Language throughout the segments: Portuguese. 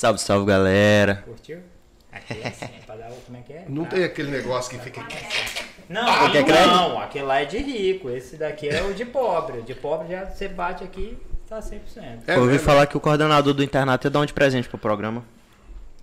Salve, salve, galera. Curtiu? Aqui é assim, é pra dar o. Como é que é? Não Pra- tem aquele negócio que fica. Não, Ah, crédito? não, aquele lá é de rico. Esse daqui é o de pobre. O de pobre já você bate aqui, tá 100%. É Eu ouvi mesmo? falar que o coordenador do internato ia dar um de presente pro programa.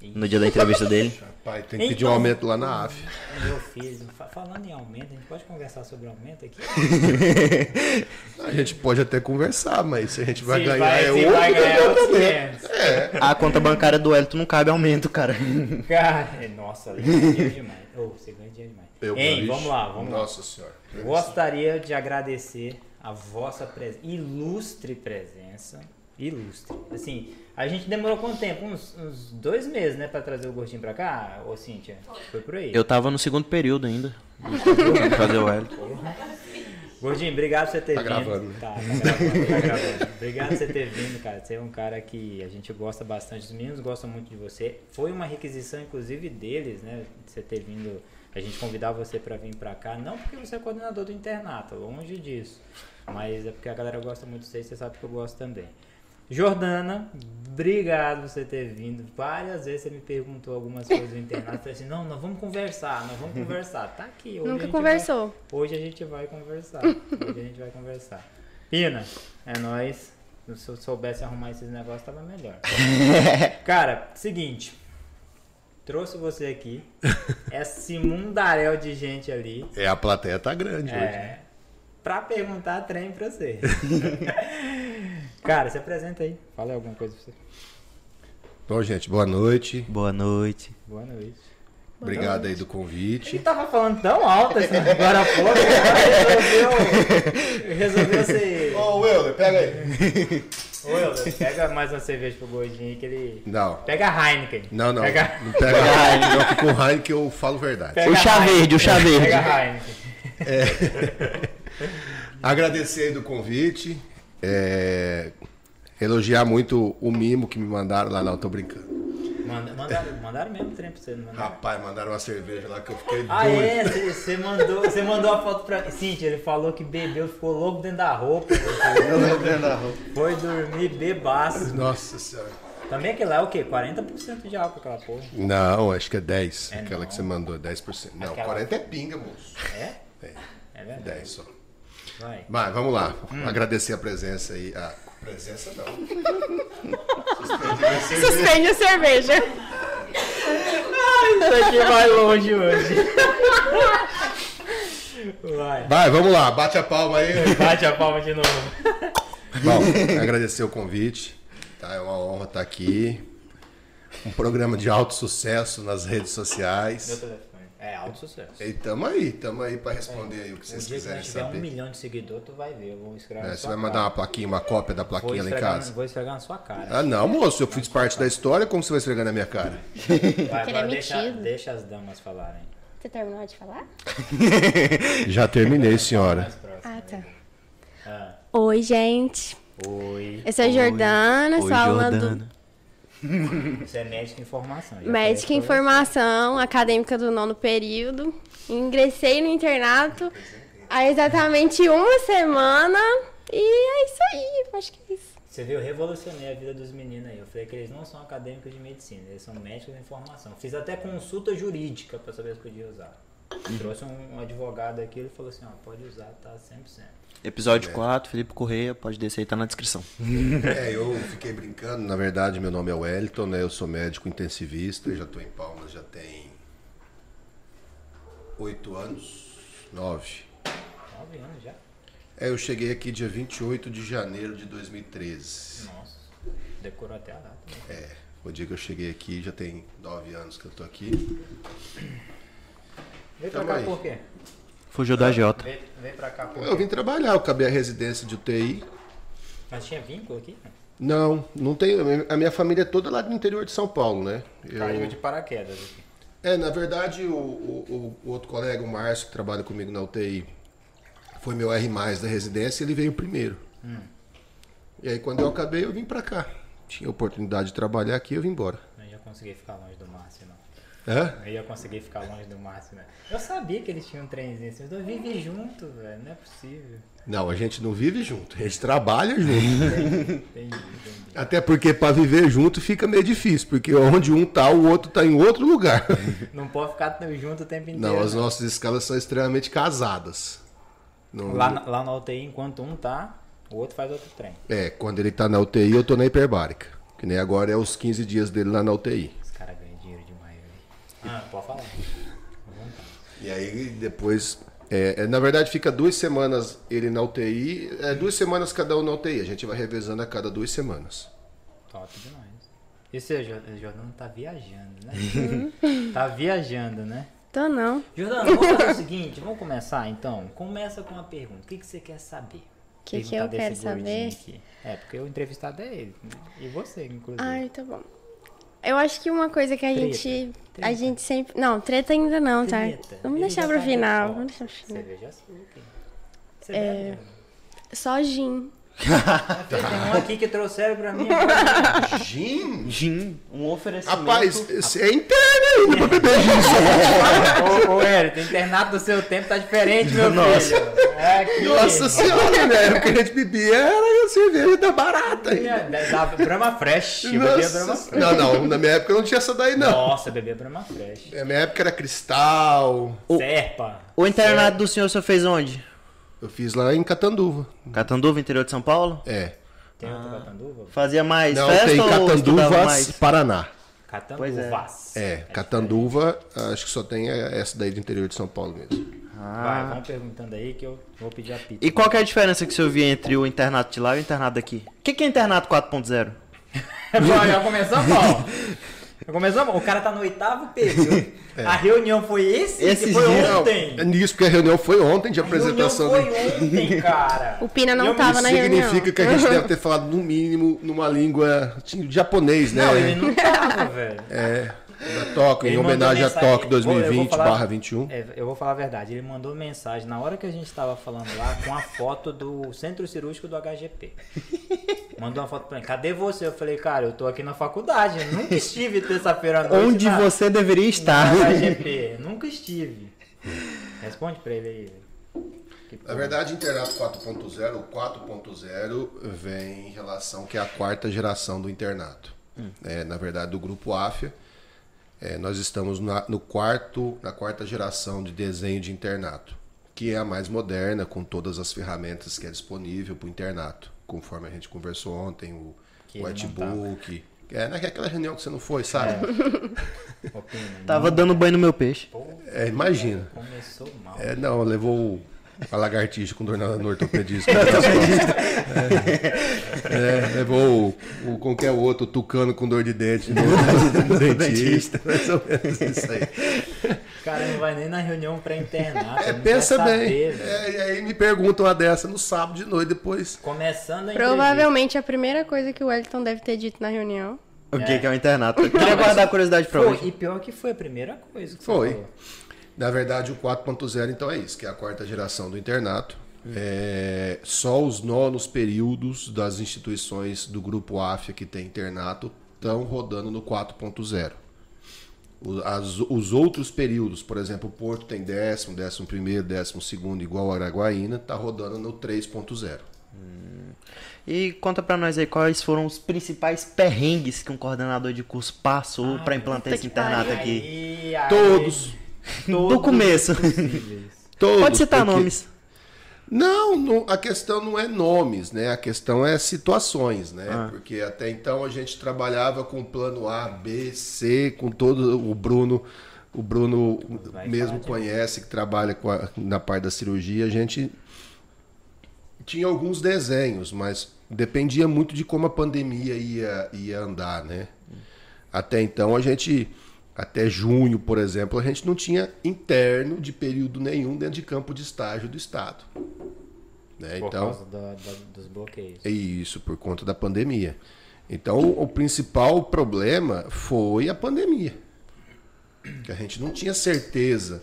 No dia da entrevista dele. Pai, tem que pedir Então- um aumento lá na AF. Meu filho, fa- falando em aumento, a gente pode conversar sobre aumento aqui? A gente pode até conversar, mas se a gente vai Se ganhar vai, é outro vai ganhar outros departamento. 500. É. A conta bancária do Elton não cabe aumento, cara. Cara, nossa, você ganha dinheiro demais. Ô, você ganha dinheiro demais. Eu, Hein, vamos lá, vamos lá. Nossa senhora. Gostaria de agradecer a vossa pres- ilustre presença. Ilustre. Assim, a gente demorou quanto tempo? Uns, uns dois meses, né? Pra trazer o gostinho pra cá, ô Cíntia? Foi por aí. Eu tava no segundo período ainda. Vamos fazer o Elton. Gordinho, obrigado por você ter Tá vindo. gravando, né? Tá, tá gravando, tá gravando. Obrigado por você ter vindo, cara. Você é um cara que a gente gosta bastante. Os meninos gostam muito de você. Foi uma requisição, inclusive, deles, né? de Você ter vindo. A gente convidar você pra vir pra cá. Não porque você é coordenador do internato, longe disso. Mas é porque a galera gosta muito de você e você sabe que eu gosto também. Jordana, obrigado por você ter vindo. Várias vezes você me perguntou algumas coisas do internato. Eu falei assim: não, nós vamos conversar, nós vamos conversar. Tá aqui. Hoje Nunca gente vai- conversou. Hoje a gente vai conversar. Hoje a gente vai conversar. Pina, é nóis. Se eu soubesse arrumar esses negócios, tava melhor. Cara, seguinte. Trouxe você aqui. Esse mundaréu de gente ali. É, a plateia tá grande hoje. É. Pra perguntar trem pra você. Cara, se apresenta aí. Fala aí alguma coisa pra você. Bom, gente, boa noite. Boa noite. Boa noite. Obrigado aí do Ele convite. tava falando tão alto assim, agora há pouco, agora resolveu, resolveu ser... Ô, Wilder, pega aí. Ô, Helder, pega mais uma cerveja pro gordinho aí que ele... Não. Pega a Heineken. Não, não. Pega, Não pega Heineken, não, que com Heineken eu falo verdade. pega O a chá Heineken. verde, o chá verde. Pega a Heineken. Agradecer aí do convite. é, Elogiar muito o mimo que me mandaram lá. Não, tô brincando. Manda, mandaram, mandaram mesmo trem pra você, não mandaram? Rapaz, mandaram uma cerveja lá que eu fiquei Ah, doido. é? Você- mandou, você mandou a foto pra... Cíntia, ele falou que bebeu, ficou louco dentro da roupa. Foi dormir bebaço. Nossa senhora. Também aquele lá é o quê? 40% de álcool aquela porra. Não, acho que é 10. É aquela não. que você mandou, é 10%. Não, Aquela- 40 é pinga, moço. É? É, É verdade. 10 só. Vai. Mas vamos lá. Hum. Agradecer a presença aí. A presença não. Suspende a cerveja. Isso aqui vai longe hoje. Vai. Vai, vamos lá. Bate a palma aí. Bate a palma de novo. Bom, agradecer o convite. Tá? É uma honra estar aqui. Um programa de alto sucesso nas redes Meu sociais. telefone. É alto sucesso. E tamo aí, tamo aí para responder aí o que Um vocês dia que quiserem nós tiver um milhão de seguidores, tu vai ver. Eu vou escrever É, você vai mandar cara. uma plaquinha, uma cópia da plaquinha lá em casa? vou esfregar na sua cara. Ah, não, moço, eu fiz parte da história, como você vai esfregar na minha cara? Vai, ele é agora deixa, deixa as damas falarem. Você terminou de falar? Já terminei, senhora. Ah, tá. Ah, Oi, gente. oi. Eu sou a Jordana, Oi, sou aluna do Jordana. Você é médica em formação. Médica em Formação, acadêmica do nono período. Ingressei no internato há exatamente uma semana. E é isso aí, acho que é isso. Você viu, eu revolucionei a vida dos meninos aí. Eu falei que eles não são acadêmicos de medicina, eles são médicos em formação. Fiz até consulta jurídica pra saber se podia usar. Trouxe um, um advogado aqui, ele falou assim, ó, pode usar, tá 100%. Episódio 4, Felipe Correia, pode descer aí, tá na descrição. É, eu fiquei brincando, na verdade, meu nome é Wellington, né? Eu sou médico intensivista, já tô em Palmas já tem oito anos, nove. Nove anos já? É, eu cheguei aqui dia 28 de janeiro de 2013. Nossa, decorou até a data. né? É, o dia que eu cheguei aqui, já tem nove anos que eu tô aqui. Vem pra cá por quê? Fugiu da Jota. Vem, vem pra cá por Eu vim trabalhar, eu acabei a residência de UTI. Mas tinha vínculo aqui? Não, não tem. A minha família é toda lá do interior de São Paulo, né? Eu- Caiu de paraquedas aqui. É, na verdade, o, o- o outro colega, o Márcio, que trabalha comigo na UTI, foi meu R da residência, ele veio primeiro. E aí, quando eu acabei, eu vim pra cá. Tinha oportunidade de trabalhar aqui, eu vim embora. Não ia conseguir ficar longe do Márcio, Não ia conseguir ficar longe do Márcio, né? Eu sabia que eles tinham um trenzinho assim. Os dois vivem juntos, velho. Não é possível. Não, a gente não vive junto, a gente trabalha junto. Entendi, entendi. Até porque para viver junto fica meio difícil, porque onde um tá, o outro tá em outro lugar. Não pode ficar junto o tempo inteiro. Não, as né? nossas escalas são extremamente casadas. Não- Lá, na- lá na UTI, enquanto um tá, o outro faz outro trem. É, quando ele tá na UTI, eu tô na hiperbárica. Que nem agora é os 15 dias dele lá na UTI. Os caras ganham dinheiro demais, velho. Ah, pode falar. E aí depois. é, é, na verdade, fica duas semanas ele na UTI. É duas semanas cada um na UTI. A gente vai revezando a cada duas semanas. Top demais. E você, Jor- Jordano, tá viajando, né? tá viajando, né? Tô não. Jordano, vamos fazer o seguinte, vamos começar então? Começa com uma pergunta. O que, que você quer saber? Que que Perguntar eu quero saber? aqui. É, porque o entrevistado é ele. E você, inclusive. Ai, tá bom. Eu acho que uma coisa que a Treta. gente. Treta. A gente sempre. Não, treta ainda não, tá? Treta. Vamos Ele deixar pro tá final. Vamos deixar pro final. Cerveja açúcar. Você É. bebe, Jordano? Só gin. Tem um aqui que trouxeram pra mim. Gin? Gin, um oferecimento. Rapaz, é interno ainda pra beber gin. só. ô, ô, Hélio, o internato do seu tempo tá diferente, meu Nossa. filho. É aqui. Nossa senhora, né? O que a gente bebia era a cerveja da barata ainda. É, Da, Brahma Fresh. Eu bebia Brahma Fresh. não, não, na minha época não tinha essa daí, não. Nossa, bebia Brahma Fresh. Na minha época era cristal. Serpa. O internato do senhor, o senhor fez onde? Eu fiz lá em Catanduva. Catanduva, interior de São Paulo? É. Tem outro Catanduva? Fazia mais Não, festa tem Catanduvas, mais? Paraná. Catanduvas. É, Catanduva, acho que só tem essa daí do interior de São Paulo mesmo. Vai, vão perguntando aí que eu vou pedir a pizza. E qual que é a diferença que o senhor via entre o internato de lá e o internato daqui? O que, que é internato 4.0? Bom, já começou mal. Mal. O cara tá no oitavo período. A reunião foi esse? Esse foi dia. ontem. É nisso, porque a reunião foi ontem de A reunião apresentação. foi do- ontem, cara. O Pina não Eu- tava Isso na reunião. significa que a gente deve ter falado no mínimo numa língua tinha japonês, né? Não, ele não tava, velho. É, da Tóquio, em homenagem a Tóquio Vou- eu vou 2020 falar- barra 21. É, eu vou falar a verdade. Ele mandou mensagem na hora que a gente tava falando lá com a foto do centro cirúrgico do HGP. Mandou uma foto pra mim. Cadê você? Eu falei, cara, eu tô aqui na faculdade. eu Nunca estive terça-feira à noite. Onde na- você deveria estar? No HGP. Nunca estive. Responde pra ele aí. Na verdade, internato 4.0, o 4.0 vem em relação que é a quarta geração do internato. É, na verdade, do grupo AFIA. É, nós estamos na, no quarto, na quarta geração de desenho de internato, que é a mais moderna, com todas as ferramentas que é disponível para o internato, conforme a gente conversou ontem, o Que whitebook. É naquela reunião que você não foi, sabe? Opina. Tava dando banho no meu peixe. Pô, É, imagina. começou mal. É, não, levou o- a lagartixa com dor na- no ortopedista. é, é, levou o, o. Como que é o outro? Tucano com dor de dente no, no dentista. Mais ou menos isso aí. O cara não vai nem na reunião pré-internato. É, não pensa bem. É, e aí me perguntam uma dessa no sábado de noite depois. Começando a Provavelmente a primeira coisa que o Wellington deve ter dito na reunião. O que, que é o internato? Eu queria guardar a curiosidade pra Foi, hoje. e pior que foi a primeira coisa que Foi. falou. Na verdade, o 4.0 então é isso, que é a quarta geração do internato. É, só os nonos períodos das instituições do grupo AFIA que tem internato estão rodando no 4.0. O- as- os outros períodos, por exemplo, o Porto tem décimo, décimo primeiro, décimo segundo, igual a Araguaína, tá rodando no 3.0. E conta pra nós aí quais foram os principais perrengues que um coordenador de curso passou pra implantar esse internato aqui. Aí, aí, Todos. Todos Do começo. Todos, Pode citar porque- nomes. Não, não, a questão não é nomes, né? A questão é situações, né? Ah. Porque até então a gente trabalhava com plano A, B, C, com todo o Bruno, o Bruno Vai mesmo conhece que trabalha com a- na parte da cirurgia, a gente tinha alguns desenhos, mas dependia muito de como a pandemia ia, ia andar, né? Até então a gente, até junho, por exemplo, a gente não tinha interno de período nenhum dentro de campo de estágio do Estado. Né? Por Então, causa do- do- dos bloqueios. é isso, por conta da pandemia. Então, o principal problema foi a pandemia. Que a gente não tinha certeza.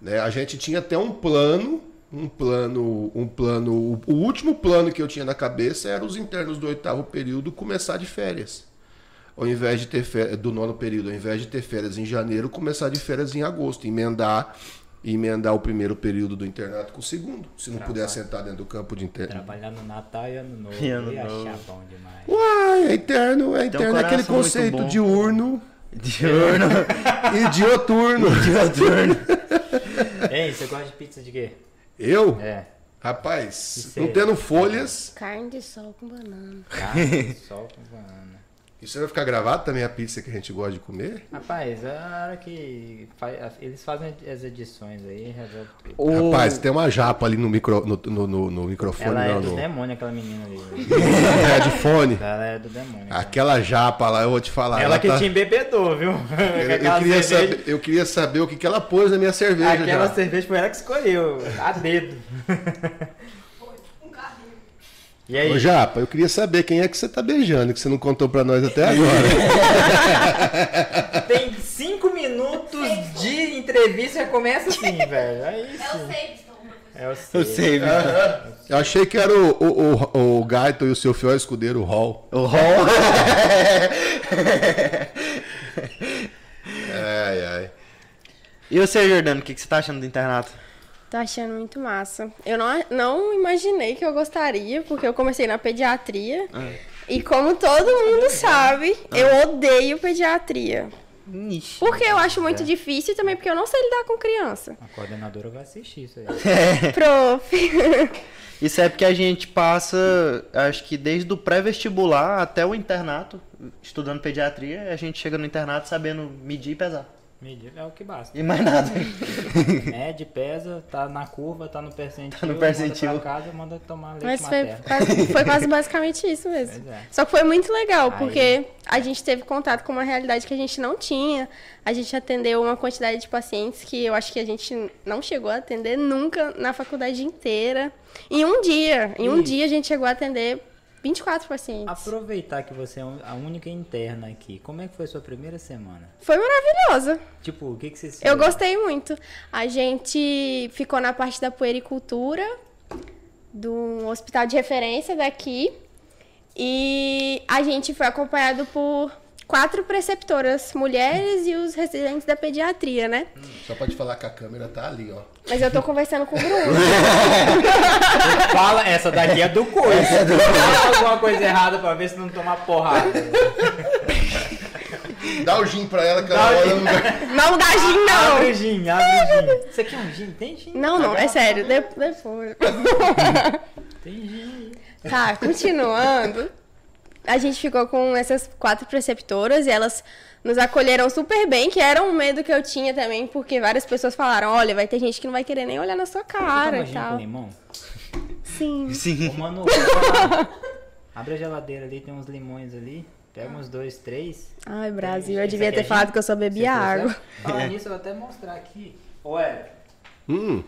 Né? A gente tinha até um plano, um plano, um plano. O último plano que eu tinha na cabeça era os internos do oitavo período começar de férias. Ao invés de ter férias, do nono período, ao invés de ter férias em janeiro, começar de férias em agosto, emendar e emendar o primeiro período do internato com o segundo, se não puder Trabalho. sentar dentro do campo de internato. Trabalhar no Natal e Ano Novo. E Ano ia Novo. achar bom demais. Uai, é interno, é interno, é aquele conceito bom. diurno Diurno. e dioturno. Diurno. Ei, você gosta de pizza de quê? Eu, É. rapaz, não é- tendo folhas, Carne de sol com banana. Carne, sol com banana. Isso vai ficar gravado também a pizza que a gente gosta de comer? Rapaz, a hora que fa- eles fazem as edições aí, resolve tudo. O- Rapaz, tem uma japa ali no, micro, no, no, no- no microfone, Ela é não, do no demônio, aquela menina ali. é de fone. Ela é do demônio. cara. Aquela japa lá, eu vou te falar. Ela que tá- te embebedou, viu? eu, eu queria cerveja- saber, eu queria saber o que, que ela pôs na minha cerveja Aquela já. cerveja foi ela que escolheu, a dedo. E aí? Ô, Japa, eu queria saber quem é que você tá beijando, que você não contou pra nós até agora. Tem cinco minutos de entrevista e já começa assim, velho. Aí sim. É o Eu sei. sei, viu? Eu achei que era o, o, o, o Gaito e o seu fiel escudeiro, o Hall. O Hall. Ai, ai. E você, Jordano, o que, que você tá achando do internato? Tô achando muito massa. Eu não, não imaginei que eu gostaria, porque eu comecei na pediatria. E como todo mundo sabe, eu odeio pediatria. Ixi. Porque eu acho muito difícil e também porque eu não sei lidar com criança. A coordenadora vai assistir isso aí. Prof. Isso é porque a gente passa, acho que desde o pré-vestibular até o internato, estudando pediatria, a gente chega no internato sabendo medir e pesar. Medir é o que basta. E mais nada. Mede, pesa, tá na curva, tá no percentil. Tá no percentil. Manda pra casa, manda tomar leite Mas foi quase, foi quase basicamente isso mesmo. É. Só que foi muito legal, Aí- porque a gente teve contato com uma realidade que a gente não tinha. A gente atendeu uma quantidade de pacientes que eu acho que a gente não chegou a atender nunca na faculdade inteira. Em um dia, em um E- dia a gente chegou a atender 24 pacientes. Aproveitar que você é a única interna aqui, como é que foi a sua primeira semana? Foi maravilhosa. Tipo, o que, que você Eu gostei muito. A gente ficou na parte da puericultura, do hospital de referência daqui. E a gente foi acompanhado por quatro preceptoras mulheres e os residentes da pediatria, né? Só pode falar que a câmera tá ali, ó. Mas eu tô conversando com o Bruno. Fala, essa daqui é do coisa. Fala alguma coisa errada pra ver se não tomar porrada. Dá o gin pra ela que ela olha gin. no. Não dá gin, Abre o não! gin, abre o gin. Isso aqui é um gin? Tem gin? Não, não, é Agora sério. de- Depois. Tem gin aí. Tá, continuando. A gente ficou com essas quatro preceptoras e elas nos acolheram super bem, que era um medo que eu tinha também, porque várias pessoas falaram, olha, vai ter gente que não vai querer nem olhar na sua cara Toma e tal. com limão? Sim. Sim. Ô, abre a geladeira ali, tem uns limões ali. Pega uns dois, três. Ai, Brasil, eu devia ter é falado que eu só bebia água. trouxe? Falar nisso, eu vou até mostrar aqui. Ué, Hum,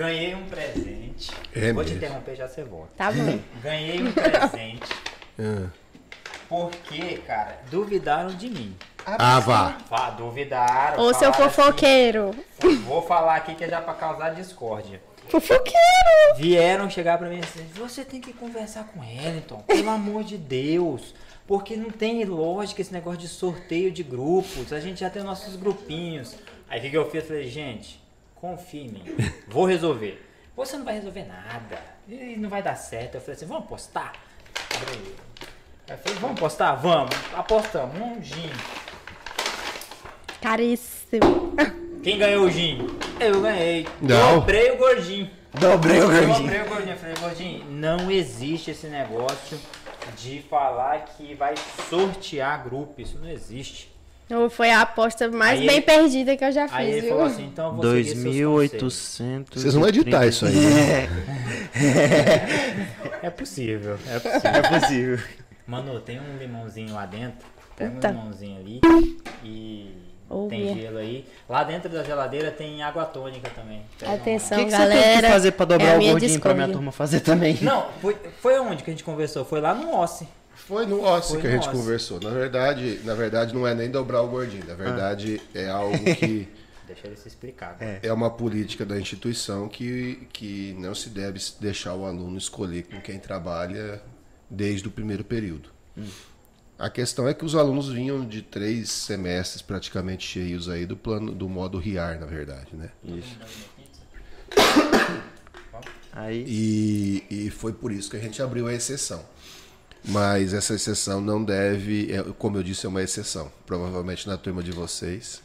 ganhei um presente. É vou te mesmo. interromper, já você volta. Tá bom. Ganhei um presente ah. porque, cara, duvidaram de mim. Ah, vá. Vá, duvidaram. Ô, seu falaram fofoqueiro. assim, vou falar aqui que é já pra causar discórdia. Fofoqueiro! Vieram chegar pra mim e assim, você tem que conversar com Wellington, pelo amor de Deus. Porque não tem lógica esse negócio de sorteio de grupos. A gente já tem nossos grupinhos. Aí o que, que eu fiz? Eu falei, gente, confia em mim. Vou resolver. Você não vai resolver nada. E não vai dar certo. Eu falei assim, vamos apostar? Abre aí. Eu falei, vamos apostar? Vamos. Apostamos. Um gin. Caríssimo. Quem ganhou o gin? Eu ganhei. Não. Dobrei o gordinho. Dobrei o Eu gordinho. comprei o gordinho. Eu falei, gordinho, não existe esse negócio de falar que vai sortear grupo. Isso não existe. Foi a aposta mais Aí bem ele- perdida que eu já Aí fiz, ele viu? falou assim, então eu vou conselhos. 2800. Vocês vão editar isso aí, né? É possível, é possível. É possível. Mano, tem um limãozinho lá dentro. Pega Puta. um limãozinho ali e Oh, tem yeah. gelo aí. Lá dentro da geladeira tem água tônica também. Pega uma- Atenção, que, que você galera. tem que fazer pra é dobrar a o minha gordinho pra minha turma fazer também? Não, foi, foi onde que a gente conversou? Foi lá no Ossi. Foi no Ossi Foi que a gente Ossi. conversou. Na verdade, na verdade, não é nem dobrar o gordinho. Na verdade, é algo que Deixa ele se explicar. É. é uma política da instituição que, que não se deve deixar o aluno escolher com quem trabalha desde o primeiro período. A questão é que os alunos vinham de três semestres praticamente cheios aí do plano do modo RIAR, na verdade, né? Isso. Aí, E, e foi por isso que a gente abriu a exceção. Mas essa exceção não deve, é, como eu disse, é uma exceção. Provavelmente na turma de vocês.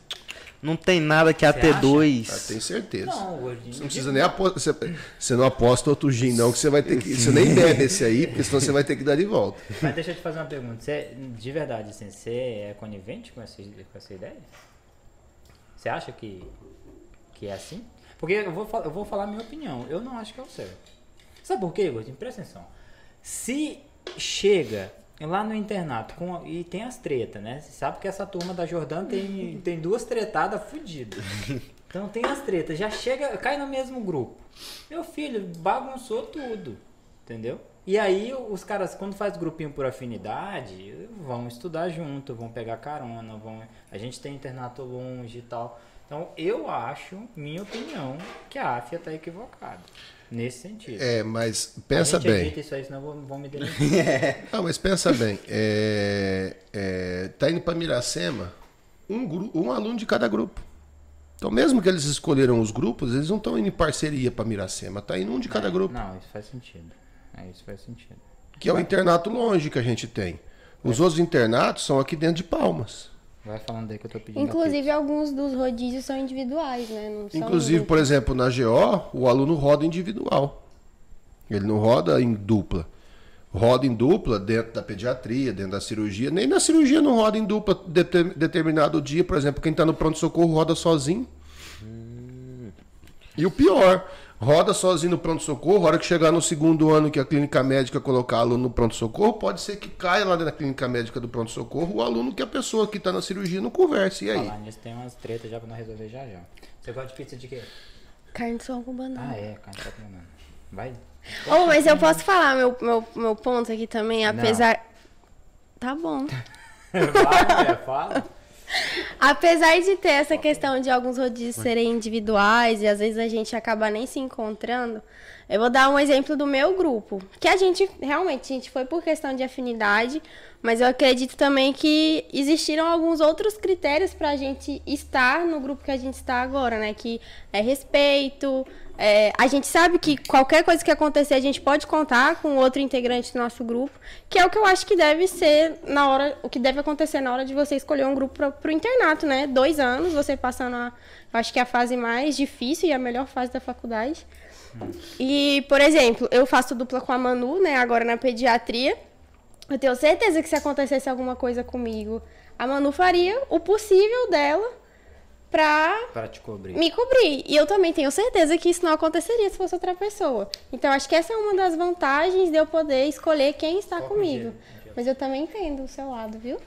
não tem nada que a Você T2. Ah, tenho certeza. Não, gordinho. Você não precisa nem apostar. Você, você não aposta outro gin, não, que você vai ter que. Você nem bebe esse aí, porque senão você vai ter que dar de volta. Mas deixa eu te fazer uma pergunta. Você, de verdade, assim, você é conivente com essa, com essa ideia? Você acha que, que é assim? Porque eu vou, eu vou falar a minha opinião. Eu não acho que é o certo. Sabe por quê, Gordinho? Presta atenção. Se chega lá no internato com, e tem as tretas, né? Você sabe que essa turma da Jordana tem, tem duas tretadas fodidas. Então tem as tretas. Já chega, cai no mesmo grupo. Meu filho bagunçou tudo. Entendeu? E aí os caras, quando faz grupinho por afinidade, vão estudar junto, vão pegar carona, vão. A gente tem internato longe e tal. Então eu acho, minha opinião, que a AFIA tá equivocada. Nesse sentido. É, mas pensa bem. evita isso aí, senão vão, vão me demitir. Não, mas pensa bem. É, é, tá indo para Miracema um, um aluno de cada grupo. Então, mesmo que eles escolheram os grupos, eles não estão indo em parceria para Miracema. Tá indo um de cada grupo. Não, isso faz sentido. É, isso faz sentido. Que é o internato longe que a gente tem. Os outros internatos são aqui dentro de Palmas. Vai falando aí que eu tô pedindo. Inclusive, alguns dos rodízios são individuais, né? Não Inclusive, por exemplo, na GO, o aluno roda individual. Ele não roda em dupla. Roda em dupla dentro da pediatria, dentro da cirurgia. Nem na cirurgia não roda em dupla de- determinado dia. Por exemplo, quem está no pronto-socorro roda sozinho. E o pior, roda sozinho no pronto-socorro. A hora que chegar no segundo ano que a clínica médica colocar aluno no pronto-socorro, pode ser que caia lá na clínica médica do pronto-socorro o aluno que a pessoa que está na cirurgia não converse. E aí? Falar nisso, tem umas tretas já pra nós resolver já já. Você gosta de pizza de quê? Carne de sol com banana. Ah, é, carne de banana. Vai. Oh, mas eu posso falar meu, meu, meu ponto aqui também, apesar. Tá bom. Vai, mulher, fala. Apesar de ter essa questão de alguns rodízios serem individuais e às vezes a gente acaba nem se encontrando, eu vou dar um exemplo do meu grupo. Que a gente, realmente, a gente foi por questão de afinidade, mas eu acredito também que existiram alguns outros critérios para a gente estar no grupo que a gente está agora, né? Que é respeito. É, a gente sabe que qualquer coisa que acontecer, a gente pode contar com outro integrante do nosso grupo, que é o que eu acho que deve ser na hora, o que deve acontecer na hora de você escolher um grupo para o internato, né? Dois anos, você passando a, acho que é a fase mais difícil e a melhor fase da faculdade. E, por exemplo, eu faço dupla com a Manu, né? Agora na pediatria. Eu tenho certeza que se acontecesse alguma coisa comigo, a Manu faria o possível dela pra Pra te cobrir. me cobrir. E eu também tenho certeza que isso não aconteceria se fosse outra pessoa. Então, acho que essa é uma das vantagens de eu poder escolher quem está comigo. Mas eu também entendo o seu lado, viu?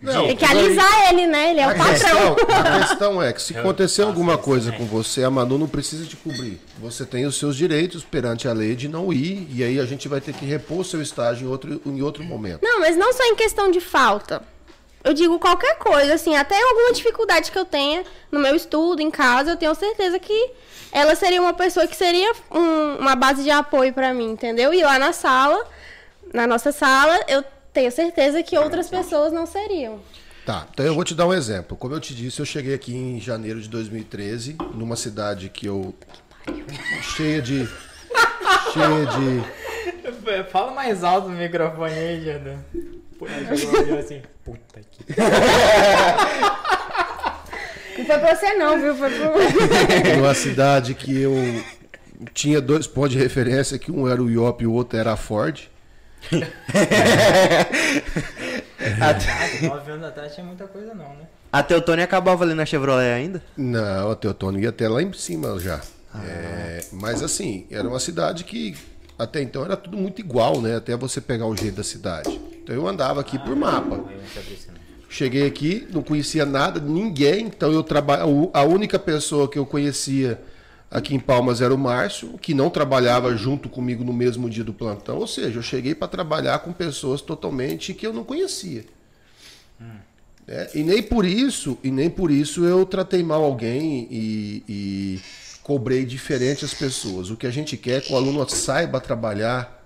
Não, Tem que alisar ele, né? Ele é A o patrão. questão, a questão é que se acontecer alguma coisa com você, a Manu não precisa te cobrir. Você tem os seus direitos perante a lei de não ir, e aí a gente vai ter que repor o seu estágio em outro, em outro momento. Não, mas não só em questão de falta. Eu digo qualquer coisa, assim, até alguma dificuldade que eu tenha no meu estudo, em casa, eu tenho certeza que ela seria uma pessoa que seria um- uma base de apoio pra mim, entendeu? E lá na sala, na nossa sala, eu tenho certeza que outras pessoas não seriam. Tá, então eu vou te dar um exemplo. Como eu te disse, eu cheguei aqui em janeiro de 2013, numa cidade que eu. cheia de. cheia de. Fala mais alto no microfone aí, Jana. Pô, aí jogou olhou assim. Puta que. Não foi pra você não, viu? Foi pro... numa cidade que eu tinha dois pontos de referência, que um era o IOP e o outro era a Ford. Ah, 9 anos atrás tinha muita coisa não, né? A Teutônia acabava ali na Chevrolet ainda? Não, o Teotônio ia até lá em cima já. É, mas assim, era uma cidade que até então era tudo muito igual, né? Até você pegar o jeito da cidade. Então eu andava aqui por mapa. Cheguei aqui, não conhecia nada, ninguém. Então eu trabalho. A única pessoa que eu conhecia aqui em Palmas era o Márcio, que não trabalhava junto comigo no mesmo dia do plantão. Ou seja, eu cheguei para trabalhar com pessoas totalmente que eu não conhecia. É, e nem por isso, e nem por isso eu tratei mal alguém e, e cobrei diferente as pessoas. O que a gente quer é que o aluno saiba trabalhar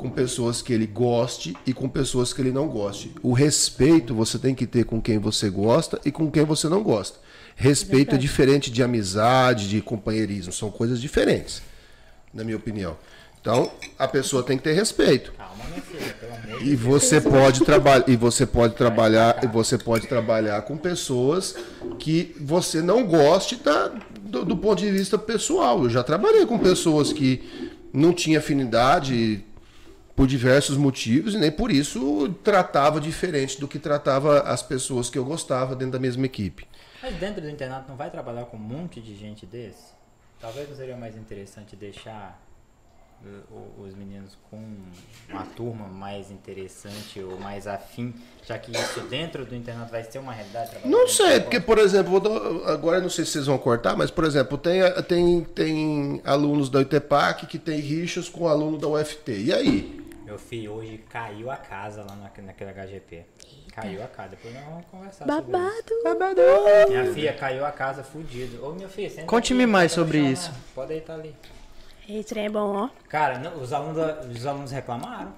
com pessoas que ele goste e com pessoas que ele não goste. O respeito você tem que ter com quem você gosta e com quem você não gosta. Respeito é diferente de amizade, de companheirismo, são coisas diferentes, na minha opinião. Então, a pessoa tem que ter respeito. Calma, minha filha, pelo amor E você pode trabalhar e você pode trabalhar e você pode trabalhar com pessoas que você não goste da, do, do ponto de vista pessoal. Eu já trabalhei com pessoas que não tinha afinidade por diversos motivos e nem por isso tratava diferente do que tratava as pessoas que eu gostava dentro da mesma equipe. Mas dentro do internato não vai trabalhar com um monte de gente desse? Talvez não seria mais interessante deixar o- os meninos com uma turma mais interessante ou mais afim, já que isso dentro do internato vai ser uma realidade? Não sei, porque, por exemplo, agora eu não sei se vocês vão cortar, mas, por exemplo, tem, tem, tem alunos da UTPAC que tem rixas com aluno da UFT. E aí? Meu filho hoje caiu a casa lá na, naquele HGP. Caiu a casa, depois nós vamos conversar sobre isso. Babado. Minha filha caiu a casa fudido. Ô, minha filha, senta Conte-me aqui, mais sobre isso. Pode deitar ali. Esse trem é bom, ó. Cara, não, os, alunos, os alunos reclamaram.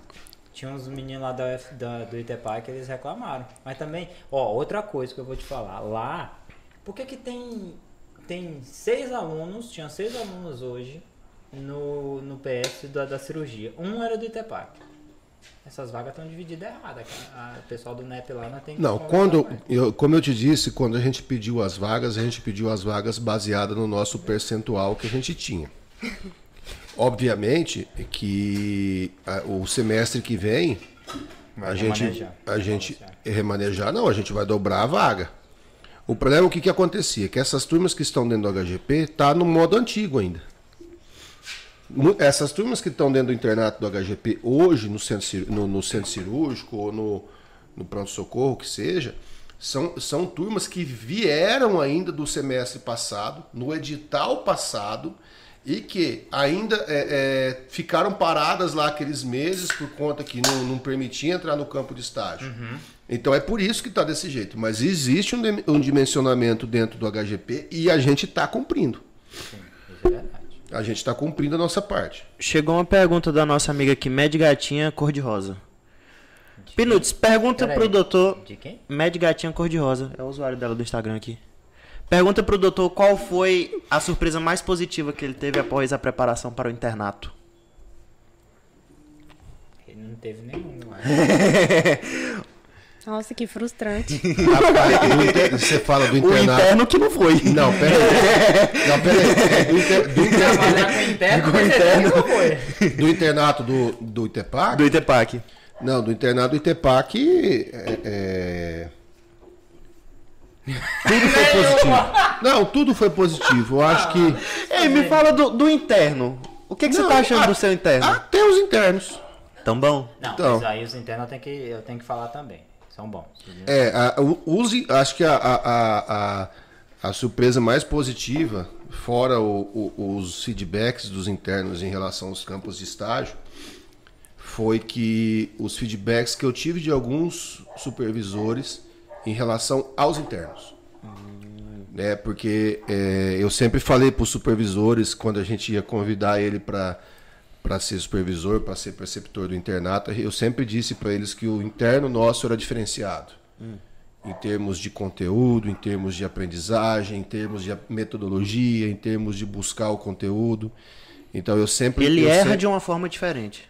Tinha uns meninos lá da, F- da- do Itepai que eles reclamaram. Mas também, ó, outra coisa que eu vou te falar. Lá, por que que tem, tem seis alunos, tinha seis alunos hoje no, no PS da, da cirurgia. Um era do Itepac. Essas vagas estão divididas errada, cara. O pessoal do NEP lá não tem Não, quando, eu, como eu te disse, quando a gente pediu as vagas, a gente pediu as vagas baseada no nosso percentual que a gente tinha. Obviamente que a- o semestre que vem a gente, remanejar. a gente remanejar, não, a gente vai dobrar a vaga. O problema é o que, que acontecia? Que essas turmas que estão dentro do HGP tá no modo antigo ainda. Essas turmas que estão dentro do internato do HGP hoje, no centro, no, no centro cirúrgico ou no, no pronto-socorro, que seja, são, são turmas que vieram ainda do semestre passado, no edital passado, e que ainda é, é, ficaram paradas lá aqueles meses por conta que não, não permitia entrar no campo de estágio. Então é por isso que está desse jeito. Mas existe um, um dimensionamento dentro do HGP e a gente está cumprindo. Verdade. A gente está cumprindo a nossa parte. Chegou uma pergunta da nossa amiga aqui, Mad Gatinha Cor-de-Rosa. Pinuts, pergunta Pera pro aí. doutor. De quem? Mad Gatinha Cor-de-Rosa, é o usuário dela do Instagram aqui. Pergunta pro doutor qual foi a surpresa mais positiva que ele teve após a preparação para o internato. Ele não teve nenhum, eu acho. Nossa, que frustrante. Rapaz, do inter- Você fala do O internato. interno que não foi. Não, pera aí. Não, pera aí. É do, inter- do inter- Trabalhar com interno, com interno não foi. do internato do, do Itepac? Do Itepac. Não, do internato do Itepac. É, é... Tudo foi positivo. Não, tudo foi positivo. Eu acho que. Ei, me fala do, do interno. O que, que você Não, tá achando a- do seu interno? Até os internos. Tão bom? Não, Então. mas aí os internos eu tenho que, eu tenho que falar também. São bons. É, a, use, acho que a, a, a, a, surpresa mais positiva, fora o- o- os feedbacks dos internos em relação aos campos de estágio, foi que os feedbacks que eu tive de alguns supervisores em relação aos internos. Né, porque é, eu sempre falei para os supervisores, quando a gente ia convidar ele para para ser supervisor, para ser preceptor do internato, eu sempre disse para eles que o interno nosso era diferenciado. Em termos de conteúdo, em termos de aprendizagem, em termos de metodologia, em termos de buscar o conteúdo. Então eu sempre. Ele eu erra sempre- de uma forma diferente.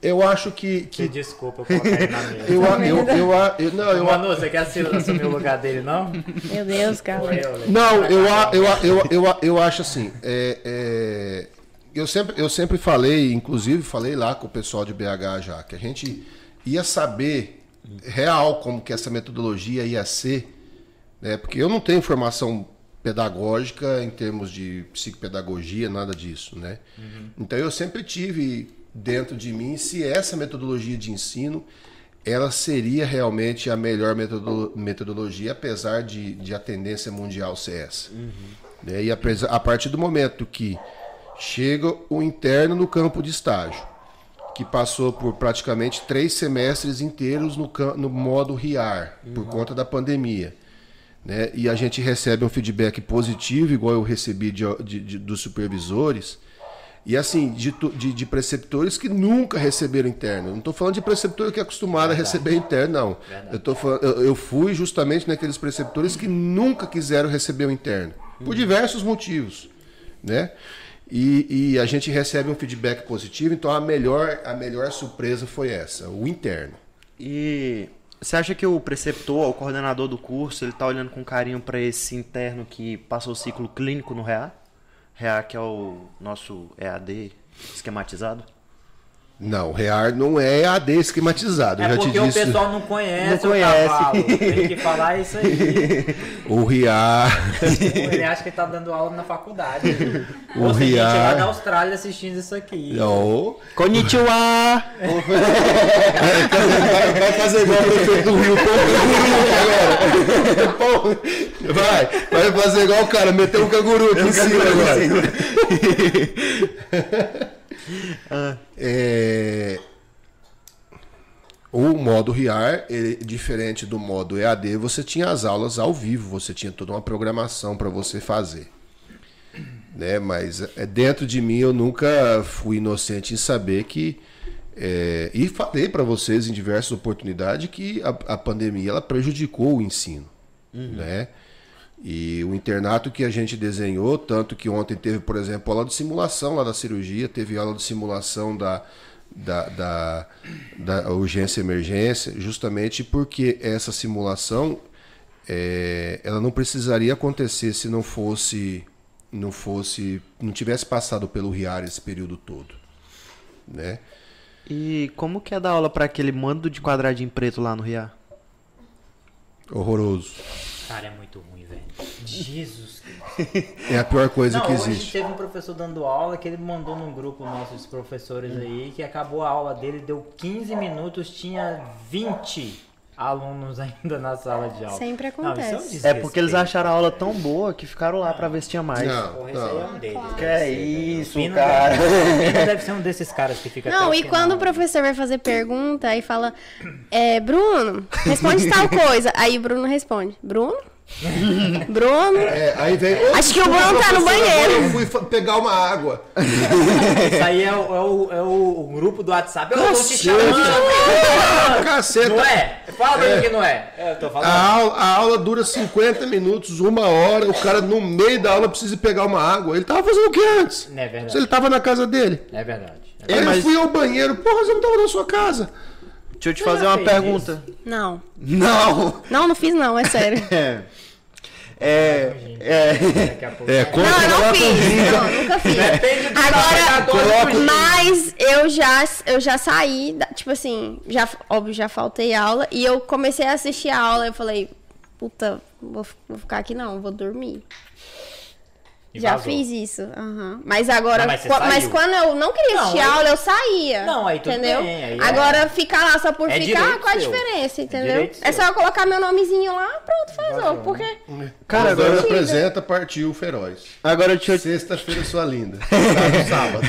Eu acho que. Que que desculpa eu colocar ele na mesa. eu, eu, eu, eu, não, eu, a- Manu, você quer assumir o lugar dele, não? Meu Deus, cara. Lê? Não, eu, eu, eu, eu, eu acho assim. é- é, eu, sempre, eu sempre falei, inclusive falei lá com o pessoal de BH já, que a gente ia saber real como que essa metodologia ia ser, né? Porque eu não tenho formação pedagógica em termos de psicopedagogia, nada disso, né? Então eu sempre tive dentro de mim se essa metodologia de ensino ela seria realmente a melhor metodo- metodologia, apesar de, de a tendência mundial ser essa. Né? E apesar- a partir do momento que chega o interno no campo de estágio, que passou por praticamente três semestres inteiros no, no modo RIAR, por conta da pandemia. Né? E a gente recebe um feedback positivo, igual eu recebi de- de- de- dos supervisores, E assim, de, de, de preceptores que nunca receberam interno. Não estou falando de preceptor que é acostumado a receber interno, não. Verdade. Eu, tô falando, eu, eu fui justamente naqueles preceptores que nunca quiseram receber o interno. Por diversos motivos. Né? E, e a gente recebe um feedback positivo, então a melhor, a melhor surpresa foi essa, o interno. E você acha que o preceptor, o coordenador do curso, ele tá olhando com carinho para esse interno que passou o ciclo clínico no REA? REA que é o nosso EAD esquematizado? Não, o REAR não é AD esquematizado. eu É já te porque o disse. pessoal não conhece, Não conhece. o cavalo. Tem que falar isso aí. O REAR. Ele acha que tá dando aula na faculdade. O Ou tem gente lá Riar- da Austrália assistindo isso aqui. Não. Konnichiwa! Vai, vai fazer igual o prefeito do Rio, pô, o canguru agora. Pô, Vai, vai fazer igual o cara, meter um canguru aqui em cima agora. É, O modo RIAR, ele, diferente do modo EAD, você tinha as aulas ao vivo, você tinha toda uma programação para você fazer. Né? Mas é, dentro de mim eu nunca fui inocente em saber que. é, e falei para vocês em diversas oportunidades que a, a pandemia ela prejudicou o ensino. Né? E o internato que a gente desenhou, tanto que ontem teve, por exemplo, aula de simulação lá da cirurgia, teve aula de simulação da, da, da, da urgência e emergência, justamente porque essa simulação é, ela não precisaria acontecer se não fosse não fosse não tivesse passado pelo RIAR esse período todo, né? E como que é dar aula para aquele mando de quadradinho preto lá no RIA? Horroroso. Cara, é muito ruim. Jesus. É a pior coisa Não, que hoje existe. teve um professor dando aula que ele mandou num grupo nossos professores aí que acabou a aula dele, deu 15 minutos, tinha 20 alunos ainda na sala de aula. Sempre Não, isso é, um acontece. É porque eles acharam a aula tão boa que ficaram lá pra ver se tinha mais. Não, Porra, aí é não. um deles. Que é isso, Pino cara? Deve, deve ser um desses caras que fica Não, e final. quando o professor vai fazer pergunta e fala, é, Bruno, responde tal coisa. Aí o Bruno responde, Bruno? Bruno? É, aí vem. Acho que o "Desculpa, Bruno tá no banheiro." Eu fui pegar uma água. Isso aí é o, é o, é o grupo do WhatsApp. Eu tô te chamando. Caceta. Não é? Fala pra mim que não é. Eu tô falando. A aula, a aula dura 50 minutos, uma hora. O cara, no meio da aula, precisa pegar uma água. Ele tava fazendo o que antes? É verdade. Se ele tava na casa dele. É verdade. É Aí mas- eu fui ao banheiro. Porra, você não tava na sua casa. Deixa eu te fazer uma pergunta. Não. Não! Não, não fiz não, é sério. É. É. É. Daqui a pouco. É, conta Não, eu não fiz. Não, nunca fiz. Depende do Agora, navegador. mas eu já, eu já saí, da- tipo assim, já, óbvio, já faltei aula. E eu comecei a assistir a aula. Eu falei, puta, vou, vou ficar aqui não, vou dormir já vazou. fiz isso. Uhum. Mas agora. Não, mas, mas, quando eu não queria não, assistir aí... aula, eu saía. Não, aí tudo entendeu? Bem, aí é- agora é... ficar lá só por é ficar, qual a seu. diferença, é entendeu? É, é só eu colocar meu nomezinho lá, pronto, vazou. Porque. Né? Cara, agora Sentido. apresenta Partiu Feroz. Agora eu te... Sexta-feira, sua linda. sábado.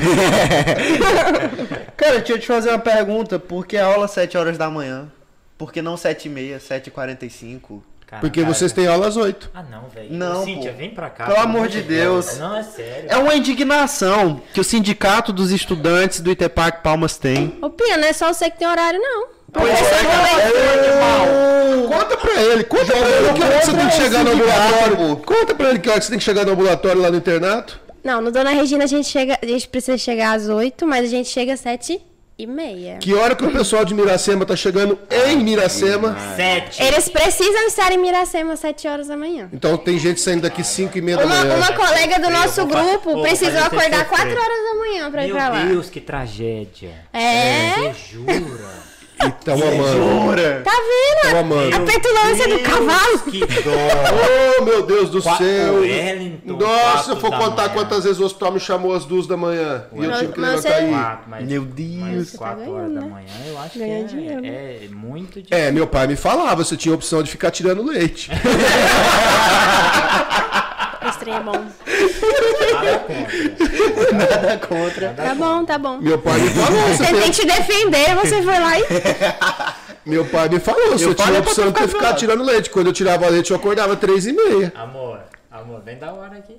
Cara, deixa eu te fazer uma pergunta. Por que a aula é às 7 horas da manhã? Por que não 7h30, 7h45? Porque vocês têm aula às 8. Ah, não, velho. Não, Cíntia, pô. vem pra cá. Pelo amor de Deus. Deus. Não, é sério. É uma indignação que o Sindicato dos Estudantes do Itepac Palmas tem. Ô, Pia, não é só você que tem horário, não. Pois é. Conta pra ele. Conta pra ele que hora você tem que chegar no ambulatório. Conta pra ele que hora você tem que chegar no ambulatório lá no internato. Não, no Dona Regina a gente chega, a gente precisa chegar às 8, mas a gente chega às 7 e meia. Que hora que o pessoal de Miracema tá chegando em Miracema. Sete. Eles precisam estar em Miracema às 7 horas da manhã. Então tem gente saindo daqui 5 e meia da Uma, manhã. uma colega do nosso grupo precisou fazer você acordar sofrer. 4 horas da manhã pra ir Meu pra lá. Deus, que tragédia. É? Você jura? E tão amando. Tá vendo? Tão amando. A petulância do cavalo. Que dó. Oh, meu Deus do Qua- céu. Wellington, Nossa, se eu quatro for da contar manhã. quantas vezes o hospital me chamou às duas da manhã. E eu tive que levantar você- aí. Quatro, mas, Meu Deus. Você tá 4 horas da né? manhã, eu acho Ganhar que dinheiro. é, é muito difícil. É, meu pai me falava, você tinha a opção de ficar tirando leite. Nada contra. Nada contra. Tá bom, tá bom. Meu pai me falou, você tem que te defender, você foi lá e. Meu pai me falou, você Meu tinha a opção de ficar tirando leite. Quando eu tirava leite, eu acordava três e meia. Amor, amor, vem da hora aqui.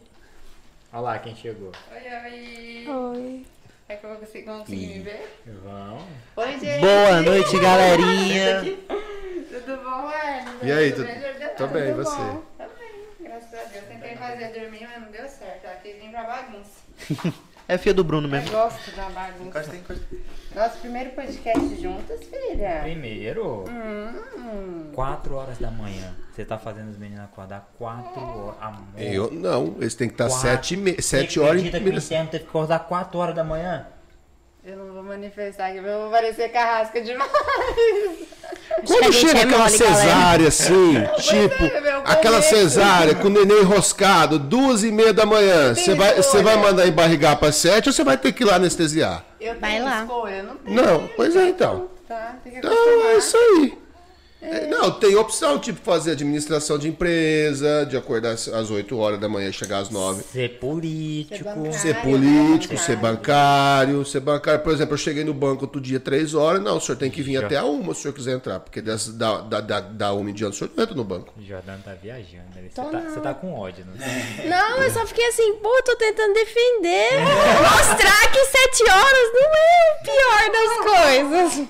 Olha lá quem chegou. Oi, oi. Oi. É que eu vou conseguir, vão conseguir me ver? Vamos. Oi, gente. Boa noite, galerinha. Tudo bom, Arno? E aí, Tudo tu- bem, tô bem, e Tudo você? bom? Graças a Deus. Tentei fazer dormir, mas não deu certo. Aqui vim pra bagunça. É filha do Bruno Eu mesmo. gosto da bagunça. Nosso primeiro podcast juntas, filha. Primeiro, Hum. 4 horas da manhã. Você tá fazendo os meninos acordar 4 horas. Amor. Eu não, eles têm que estar Quatro. sete, e me... sete Você horas em acredita que o interno teve que acordar 4 horas da manhã? Eu não vou manifestar aqui, eu vou parecer carrasca demais. Quando chega é aquela mole, galera. cesárea assim, tipo, é, meu aquela cesárea com o neném enroscado, duas e meia da manhã, você vai, você vai mandar embarrigar para sete ou você vai ter que ir lá anestesiar? Eu Vai tenho lá. escolha, eu não tenho. Não, pois é então. Tá, tem que Então é isso aí. É, não, tem opção, tipo, fazer administração de empresa, de acordar às- às 8 horas da manhã e chegar às 9. Ser político. bancário. Ser Ah, político, é ser bancário. bancário, ser bancário. Por exemplo, eu cheguei no banco outro dia, 3 horas. Não, o senhor tem que vir Já. até a uma se o senhor quiser entrar. Porque das, da, da, da, da uma em diante o senhor não entra no banco. O Jordano tá viajando. Você tá, você tá com ódio, não tá? Não, eu só fiquei assim, pô, tô tentando defender. Mostrar que sete horas não é o pior das coisas.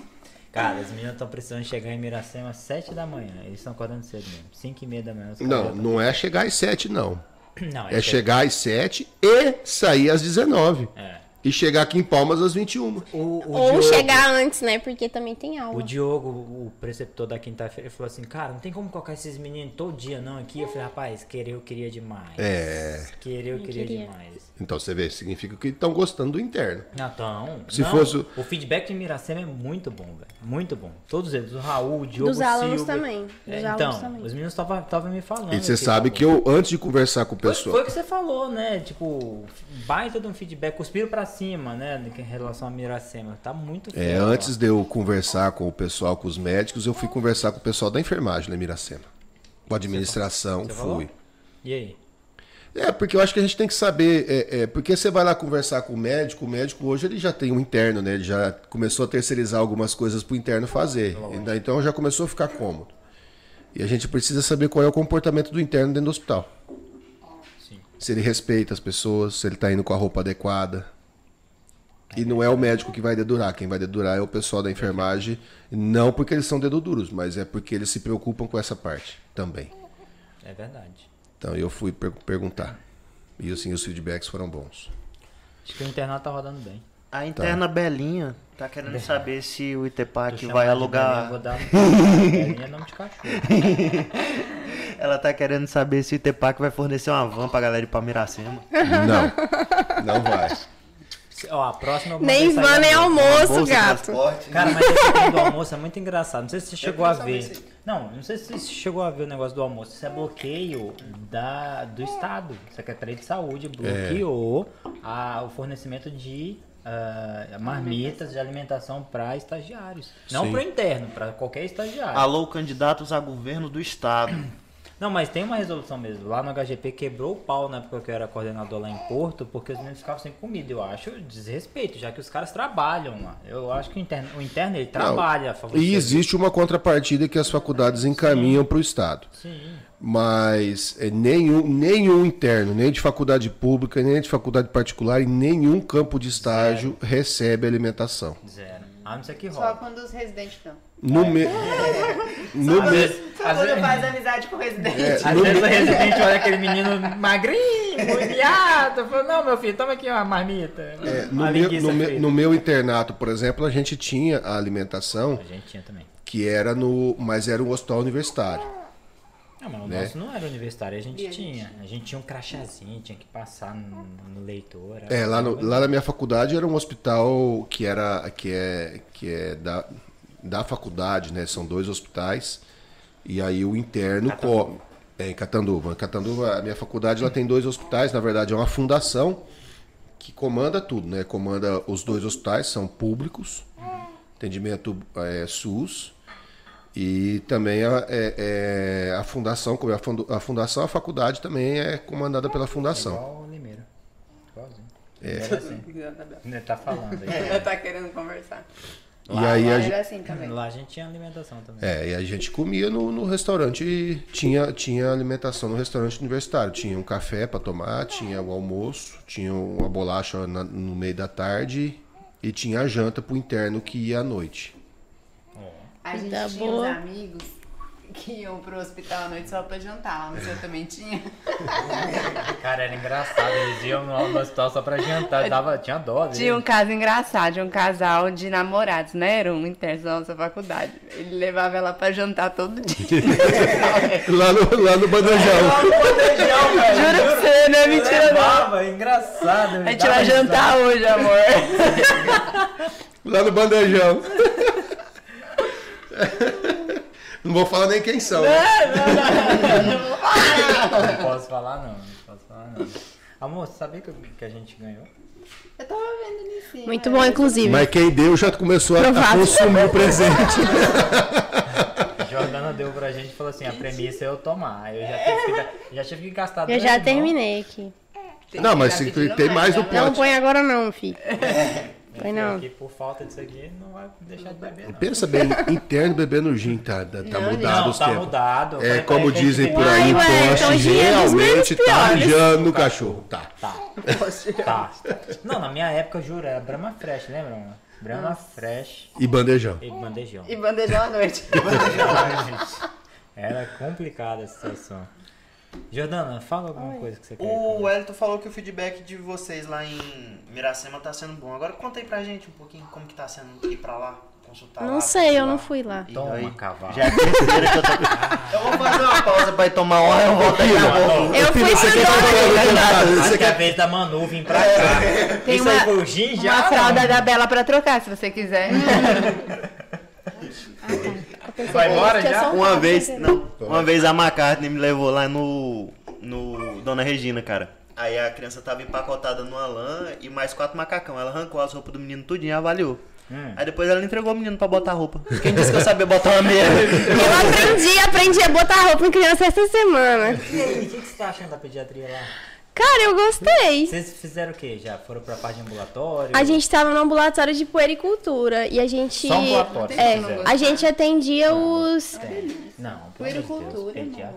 Cara, as meninas estão precisando chegar em Miracema às 7 da manhã. Eles estão acordando cedo mesmo. 5 e meia da manhã. Não, não é chegar às 7, não. Não, É chegar às 7 e sair às 19. É. E chegar aqui em Palmas às 21. O, o Ou Diogo, chegar antes, né? Porque também tem O aula. Diogo, o preceptor da quinta-feira, ele falou assim: Cara, não tem como colocar esses meninos todo dia não aqui. Eu falei: Rapaz, querer eu queria demais. É. Querer eu queria, queria. demais. Então você vê, significa que estão gostando do interno. Então, Se não, fosse o- feedback de Miracema é muito bom, velho. Muito bom. Todos eles, o Raul, o Diogo, Dos alunos Silvio. também. Dos É, alunos então, também. os meninos estavam me falando. E você sabe que eu, antes de conversar com o pessoal. foi o que você falou, né? Tipo, baita de um feedback, cuspiram pra cima, né? Em relação a Miracema. Tá muito É, feio, antes ó. de eu conversar com o pessoal, com os médicos, eu fui conversar com o pessoal da enfermagem na Miracema. Com a administração, Você falou? fui. E aí? É, porque eu acho que a gente tem que saber, é, é, porque você vai lá conversar com o médico, o médico hoje ele já tem um interno, né? Ele já começou a terceirizar algumas coisas pro interno fazer. Ainda- Então já começou a ficar cômodo. E a gente precisa saber qual é o comportamento do interno dentro do hospital. Sim. Se ele respeita as pessoas, se ele tá indo com a roupa adequada. E não é o médico que vai dedurar, quem vai dedurar é o pessoal da enfermagem, não porque eles são dedo duros, mas é porque eles se preocupam com essa parte também. É verdade. Então eu fui per- perguntar. E assim, os feedbacks foram bons. Acho que o internato tá rodando bem. A interna Belinha tá querendo saber se o Itepac vai alugar. Belinha, Vou dar um... Belinha é nome de cachorro. Ela tá querendo saber se o Itepac vai fornecer uma van pra galera ir pra Miracema. Não, não vai. Ó, a próxima Nem van nem almoço, gato. transporte. Cara, mas esse do almoço é muito engraçado. Não sei se você chegou a ver. Não, não sei se você chegou a ver o negócio do almoço. Isso é bloqueio da, do Estado. Secretaria de Saúde bloqueou a, o fornecimento de ah, marmitas de alimentação para estagiários. Não para interno, para qualquer estagiário. Alô, candidatos a governo do estado. Não, mas tem uma resolução mesmo. Lá no HGP quebrou o pau na época que eu era coordenador lá em Porto, porque os meninos ficavam sem comida. Eu acho desrespeito, já que os caras trabalham lá. Eu acho que o interno, o interno ele trabalha do E existe uma contrapartida que as faculdades encaminham para o Estado. Sim. Mas é, nenhum, nenhum interno, nem de faculdade pública, nem de faculdade particular, em nenhum campo de estágio recebe alimentação. Zero. A não ser que Só rola. quando os residentes estão. No, me... no, me... às Quando vezes, faz amizade com o residente. É, às no vezes me- o residente olha aquele menino magrinho, molhado. Fala, não, meu filho, toma aqui uma marmita. é, no, uma meu, no, meu, frita. no meu internato, por exemplo, a gente tinha a alimentação A gente tinha também. que era no. Mas era um hospital universitário. Não, mas o Né? nosso não era universitário, a gente tinha. A gente tinha um crachazinho, tinha que passar no, no leitor. É, lá, no- lá na minha faculdade era um hospital que era que é que é da, da faculdade, né? São dois hospitais. E aí o interno co- é em Catanduva. Em Catanduva, a minha faculdade ela tem dois hospitais, na verdade é uma fundação que comanda tudo, né? Comanda os dois hospitais, são públicos, atendimento é, SUS. E também a, é- é a fundação, como é a a fundação, a faculdade também é comandada pela fundação. Igual o Limeira. Igualzinho. É. Assim. Ele tá falando aí. Ela tá querendo conversar. E aí a gente, Era assim também. Lá a gente tinha alimentação também. é, e a gente comia no, no restaurante, tinha, tinha alimentação no restaurante universitário. Tinha um café para tomar, tinha o almoço, tinha uma bolacha na- no meio da tarde e tinha a janta pro interno que ia à noite. A gente Tá tinha boa. uns amigos que iam pro hospital à noite só pra jantar, mas eu também tinha. Cara, era engraçado. Eles iam no, no hospital só pra jantar. Dava, tinha dó. deles. Tinha um caso engraçado, de um casal de namorados, né? Era um interno da nossa faculdade. Ele levava ela pra jantar todo dia. Lá no, lá no bandejão. Juro pra você, não é mentira não. Levava, é engraçado. A gente vai jantar hoje, amor. Lá no bandejão. Não vou falar nem quem são. né? Não posso falar não, não posso falar não. Amor, você sabia que, que a gente ganhou? Eu tava vendo ali sim. Muito bom, inclusive. Mas quem deu já começou a, a consumir o presente. Jordana deu pra gente e falou assim, a premissa é eu tomar. Eu já tive que, já tive que gastar Eu já terminei aqui. Não, mas se tem mais no Não pote. põe agora não, filho. Põe Esse não. aqui, por falta disso aqui, não vai deixar de beber não. Pensa bem, interno bebendo gin, tá, tá tá Não, mudado Não, os tá tempos. mudado. É como dizem por aí, Ai, ué, então poste gin é realmente tá mijando no cachorro. Tá. Tá. tá. Não, na minha época, eu juro, era Brahma Fresh, lembra? mano? Brahma Fresh E bandejão. e bandejão. E bandejão à noite. Era complicada a situação. Jordana, fala alguma coisa que você quer. O Wellington falou que o feedback de vocês lá em Miracema tá sendo bom. Agora conta aí pra gente um pouquinho como que tá sendo ir pra lá, consultar lá. Não sei, eu lá. não fui lá. E Toma, aí, cavalo. Já é a terceira que eu tô... eu vou fazer uma pausa pra ir tomar uma hora, eu volto daqui a pouco. Eu fui você quer falar Acho Você é quer... vez da Manu vir pra cá. Tem Isso aí uma- foi o gin já? Uma fralda da Bela pra trocar, se você quiser. Vai embora já? um Uma vez, né? não, uma vez a McCartney me levou lá no, no Dona Regina, cara. Aí a criança tava empacotada numa lã e mais quatro macacão. Ela arrancou as roupas do menino tudinho e avaliou. Hum. Aí depois ela entregou o menino pra botar a roupa. Quem disse que eu sabia botar uma meia? Eu aprendi, aprendi a botar roupa em criança essa semana. E aí, o que que você tá achando da pediatria lá? Cara, eu gostei. Vocês fizeram o quê? Já foram pra parte de ambulatório? A gente tava no ambulatório de puericultura e a gente. Só ambulatório, É, a gente atendia os. Tem. Não, de Deus, Puericultura, pediatria.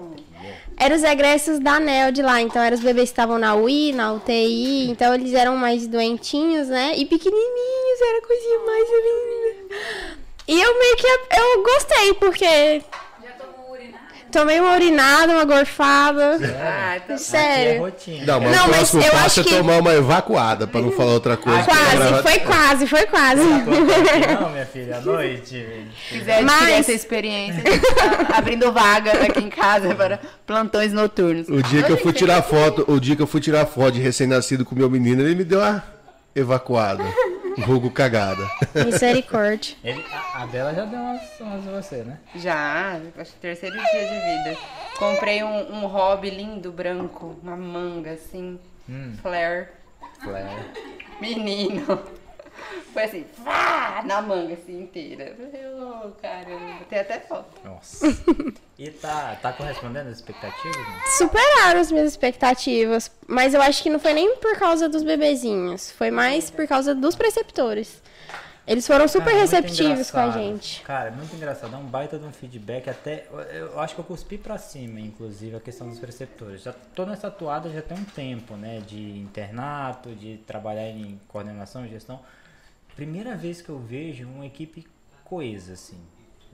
Eram os egressos da ANEL de lá, então eram os bebês que estavam na UI, na UTI, então eles eram mais doentinhos, né? E pequenininhos, era a coisinha mais linda. E eu meio que, eu gostei, porque? Tomei uma urinada, uma gorfada. Ah, tá. Aqui é Sério. rotina. Não, mas Não, o mas próximo eu passo acho é que- tomar uma evacuada, pra não falar outra coisa. Quase, foi quase, foi quase. Não, minha filha, à noite. Se quiser Mas- essa experiência, tá abrindo vaga aqui em casa para plantões noturnos. O dia que eu fui tirar foto, o dia que eu fui tirar foto de recém-nascido com meu menino, ele me deu uma evacuada. Vulgo cagada. Misericórdia. Ele, a, a Bela já deu umas, umas você, né? Já, acho que terceiro dia de vida. Comprei um, um hobby lindo, branco, uma manga assim, Hum. flare. Flare. Menino. Foi assim, vá, na manga assim inteira. Eu caramba, tem até foto. Nossa. E tá, tá correspondendo às expectativas? né? Superaram as minhas expectativas, mas eu acho que não foi nem por causa dos bebezinhos, foi mais por causa dos preceptores. Eles foram super Cara, receptivos com a gente. Cara, muito engraçado. É um baita de um feedback. Até. Eu, eu acho que eu cuspi pra cima, inclusive, a questão dos preceptores. Já tô nessa atuada já tem um tempo, né? De internato, de trabalhar em coordenação, gestão. Primeira vez que eu vejo uma equipe coesa, assim.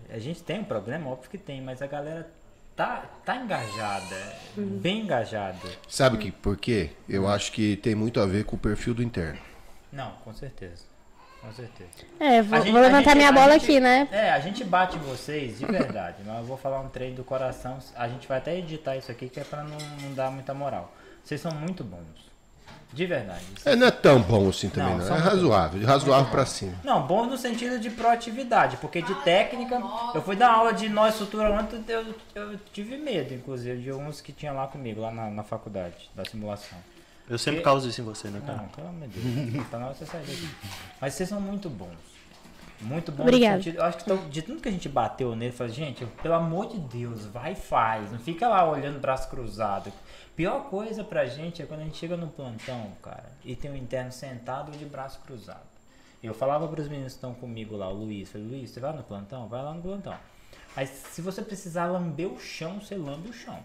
A gente tem um problema, óbvio que tem, mas a galera tá, tá engajada, bem engajada. Sabe que por quê? Eu acho que tem muito a ver com o perfil do interno. Não, com certeza. Com certeza. É, vou, gente- vou levantar gente- minha bola gente- aqui, né? É, a gente bate em vocês de verdade, mas eu vou falar um treino do coração. A gente vai até editar isso aqui que é pra não, não dar muita moral. Vocês são muito bons. De verdade. É, não é tão bom assim também, Não, não. É razoável, razoável pra cima. Não, bons no sentido de proatividade, porque de técnica, eu fui dar aula de nós estrutura ontem, eu, eu tive medo, inclusive, de uns que tinham lá comigo, lá na, na faculdade, da simulação. Eu sempre causo isso em você, né, cara? Não, pelo amor de Deus. Tá na hora de você sair daqui. Mas vocês são muito bons. Muito Obrigada. no sentido. Eu acho que tão- de tudo que a gente bateu nele, falei, gente, pelo amor de Deus, vai e faz. Não fica lá olhando braço cruzado. Pior coisa pra gente é quando a gente chega no plantão, cara, e tem um interno sentado de braço cruzado. Eu falava para os meninos que estão comigo lá, o Luiz, falei, Luiz, você vai no plantão? Vai lá no plantão. Mas se você precisar lamber o chão, você lambe o chão.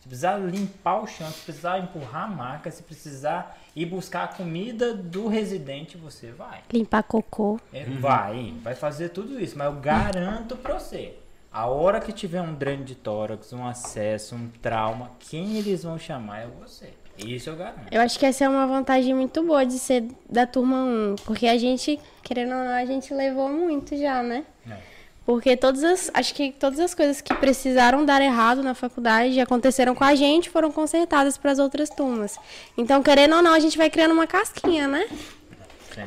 Se precisar limpar o chão, se precisar empurrar a maca, se precisar ir buscar a comida do residente, você vai. Limpar cocô. É, Vai, vai fazer tudo isso, mas eu garanto pra você. A hora que tiver um dreno de tórax, um acesso, um trauma, quem eles vão chamar é você. Isso eu garanto. Eu acho que essa é uma vantagem muito boa de ser da turma 1. Porque a gente, querendo ou não, a gente levou muito já, né? É. Porque todas as. Acho que todas as coisas que precisaram dar errado na faculdade aconteceram com a gente foram consertadas para as outras turmas. Então, querendo ou não, a gente vai criando uma casquinha, né?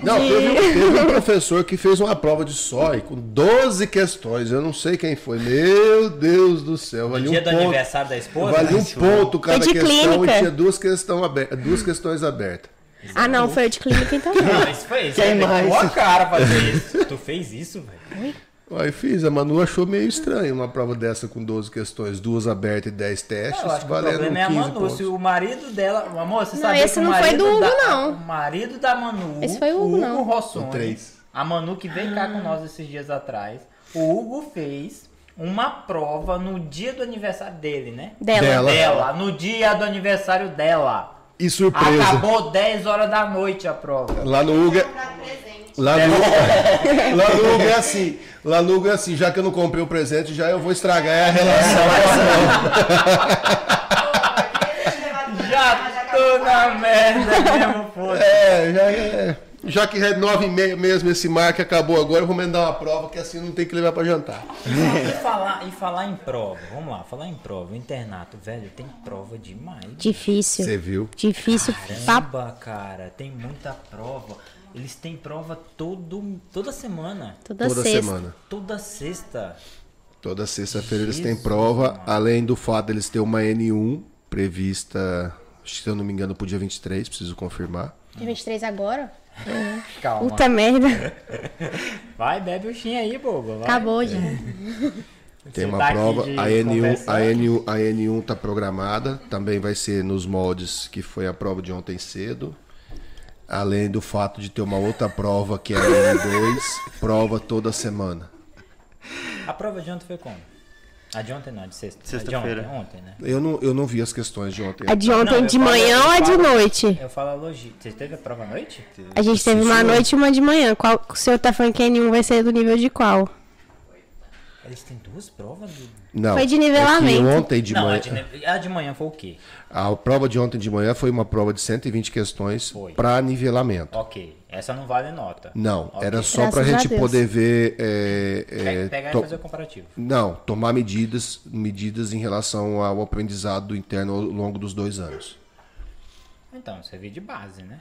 Não, teve, um- teve um professor que fez uma prova de SOI com 12 questões. Eu não sei quem foi. Meu Deus do céu. No Valia dia um do ponto. aniversário da esposa, Valia um né? ponto cada de questão clínica. e tinha duas, questão aberta, duas questões abertas. Ah, não, foi o de clínica então. não. Isso foi isso. Quem Quem mais? tua cara fazer isso. Tu fez isso, velho? Aí fiz, a Manu achou meio estranho uma prova dessa com 12 questões, duas abertas e 10 testes, Eu acho que o valendo problema é a 15 Manu. pontos. Se o marido dela. Amor, você Não, sabe esse que o não foi marido do Hugo, da, não. O marido da Manu. Esse foi o Hugo, não. Rossoni. O três. A Manu que veio cá com nós esses dias atrás. O Hugo fez uma prova no dia do aniversário dele, né? Dela. Dela. Dela. No dia do aniversário dela. E surpresa. Acabou 10 horas da noite a prova. Lá no Hugo é... Lá no, lá no Hugo é assim. Hugo é assim, já que eu não comprei o presente, já eu vou estragar a relação. Já tô na merda mesmo, foda É, já, é, já que é nove e meia mesmo esse mar que acabou agora, eu vou mandar uma prova que assim não tem que levar pra jantar. E falar, e falar em prova, vamos lá, falar em prova, internato, velho, tem prova demais. Difícil. Você viu? Difícil. Caramba, cara, tem muita prova. Eles têm prova todo, toda semana. Toda, Toda sexta. semana. Toda sexta. Toda sexta-feira eles têm prova, mano. além do fato deles ter uma N1 prevista, acho que se eu não me engano, pro dia 23, preciso confirmar. Dia 23 agora? Calma. Puta merda. Vai, bebe o chin aí, boba. vai. Acabou já. Tem uma tá prova, de a N1, conversar. a, N1, a N1 tá programada, também vai ser nos moldes que foi a prova de ontem cedo. Além do fato de ter uma outra prova que é a N2, prova toda semana. A prova de ontem foi como? A de ontem não, a de sexta. A de Sexta-feira. ontem, ontem, né? Eu não, eu não vi as questões de ontem. A de Não, ontem eu de manhã ou a de noite? Eu falo a logística. Você teve a prova à noite? A gente teve uma noite e uma de manhã. Qual, o senhor tá falando que N1 vai ser do nível de qual? Eles têm duas provas? Do... Não, Foi de é que nivelamento. ontem de não, manhã, a de, ne- a de manhã foi o quê? a prova de ontem de manhã foi uma prova de 120 questões Foi. para nivelamento. Ok, essa não vale nota. Não, Ok. era só para a gente Deus. poder ver. é, é, Pega, pegar to- e fazer o comparativo. Não, tomar medidas, medidas em relação ao aprendizado interno ao longo dos dois anos. Então, servir de base, né?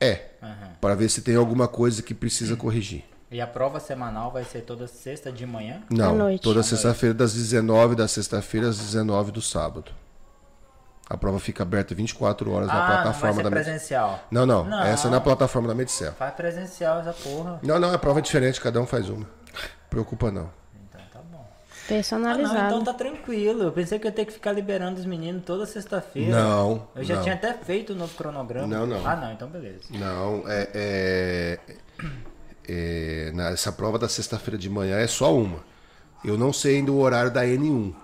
É, Aham. para ver se tem alguma coisa que precisa corrigir. E a prova semanal vai ser toda sexta de manhã? Não, noite. toda sexta-feira das 19 da sexta-feira às 19 do sábado. A prova fica aberta 24 horas na ah, não vai plataforma ser da Medicel. presencial. Não, não, Não. essa é na plataforma da Medicel. Faz presencial essa porra. Não, não, é prova diferente, cada um faz uma. Preocupa não. Então tá bom. Ah, não, Personalizado. então tá tranquilo. Eu pensei que eu ia ter que ficar liberando os meninos toda sexta-feira. Não, Eu já não. tinha até feito o novo cronograma. Não, não. Ah, não, então beleza. Não, é, é, é, essa prova da sexta-feira de manhã é só uma. Eu não sei ainda o horário da N1.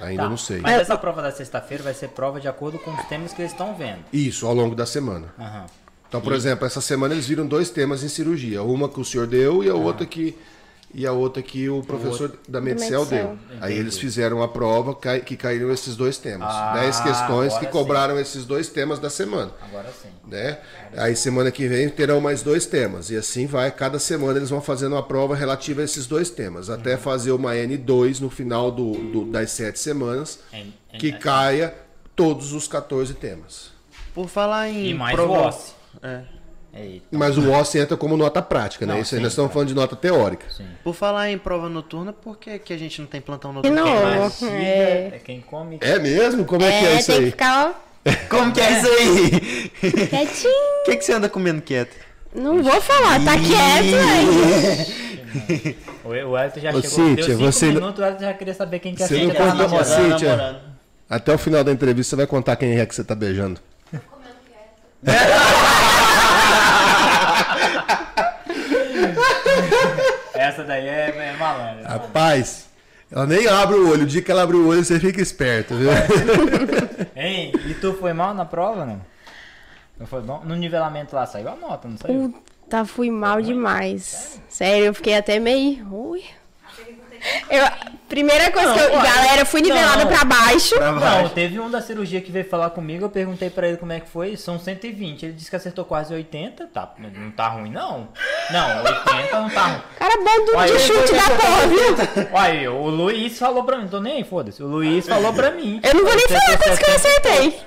Ainda Tá, não sei. Mas essa prova da sexta-feira vai ser prova de acordo com os temas que eles estão vendo. Isso, ao longo da semana. Aham. Então, por exemplo, essa semana eles viram dois temas em cirurgia. Uma que o senhor deu e a outra que e a outra que o professor da Medicel deu. Aí eles fizeram a prova que caíram esses dois temas. Ah, Dez questões que cobraram esses dois temas da semana. Agora sim. né? Aí semana que vem terão mais dois temas e assim vai. Cada semana eles vão fazendo uma prova relativa a esses dois temas, até fazer uma N2 no final do, do- das sete semanas Em- em- que caia todos os 14 temas. Por falar em. E mais prova- o OSCE. É. Eita. Mas o OSCE entra como nota prática, né? Não, Isso aí sim, nós estamos falando de nota teórica. Sim. Por falar em prova noturna, por que, que a gente não tem plantão noturno? novo. Mastiga É, é quem come. É mesmo? Como é, que é é isso tem que aí? ficar ó, Como que é isso aí? quietinho. O que, que você anda comendo quieto? Não vou falar, tá quieto, velho. O Elton já Ô, chegou. Cíntia, deu cinco você não- minutos, o Elton já queria saber quem que é Você não Cíntia. contou- Tá namorando. Cíntia. namorando. Até o final da entrevista você vai contar quem é que você tá beijando. Essa daí é, é malandra. Rapaz, ela nem abre o olho. O dia que ela abre o olho, você fica esperto, viu? Hein? E tu foi mal na prova, não? Não foi bom? No nivelamento lá saiu a nota, não saiu? Puta, fui mal demais. Sério, eu fiquei até meio. Ui. Eu, primeira coisa que eu. Não, galera, eu fui nivelada não. pra baixo. Pra Não, baixo. teve um da cirurgia que veio falar comigo, eu perguntei pra ele como é que foi, são 120. Ele disse que acertou quase 80, tá, não tá ruim não. Não, 80 não tá ruim. Cara bom do Olha, de chute da porra, viu? Olha, o Luiz falou pra mim, tô nem aí, foda-se. O Luiz falou pra mim. Eu não vou nem falar quantos que eu 70 acertei.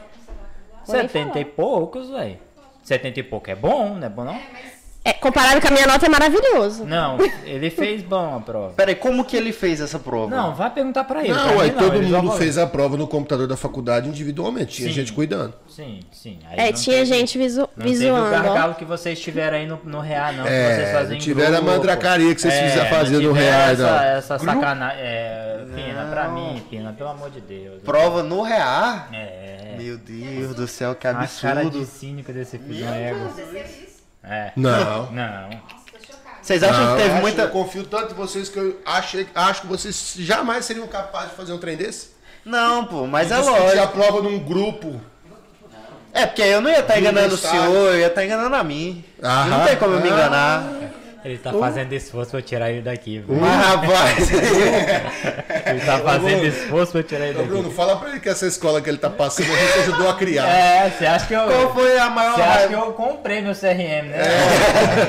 70 e poucos, velho. 70 e pouco é bom, não é bom não? É, comparado com a minha nota, é maravilhoso. Não, ele fez bom a prova. Peraí, como que ele fez essa prova? Não, vai perguntar pra ele. pra Não, mim aí todo mundo fez a prova no computador da faculdade individualmente. Tinha Sim. gente cuidando. Sim, sim. Aí É, não tinha teve- gente visu Não teve o visuando, ó. gargalo que vocês tiveram aí no, no real, não. que É, vocês fazem não em tiveram a grupo. mandracaria que vocês É, fizeram não fazer no real, essa, não. essa sacanagem. É, Pina, pra mim, Pina, pelo amor de Deus. Prova no real? É. Meu Deus do céu, que A cara de absurdo. cínico desse filho do ego. É. Não. Não. Vocês acham Não, que eu teve acho- muita. Eu confio tanto em vocês que eu achei, acho que vocês jamais seriam capazes de fazer um trem desse. Não, pô, mas é Discutir a lógico. prova num grupo. É, porque eu não ia estar enganando o senhor, eu ia estar enganando a mim. Aham. Não tem como eu me Ah. Ele tá fazendo esforço pra eu tirar ele daqui, velho. Mas, rapaz. Ele tá fazendo esforço pra eu tirar ele Ô, daqui. Bruno, fala pra ele que essa escola que ele tá passando a gente ajudou a criar. É, você acha que eu. Qual foi a maior Você acha que eu comprei meu CRM, né?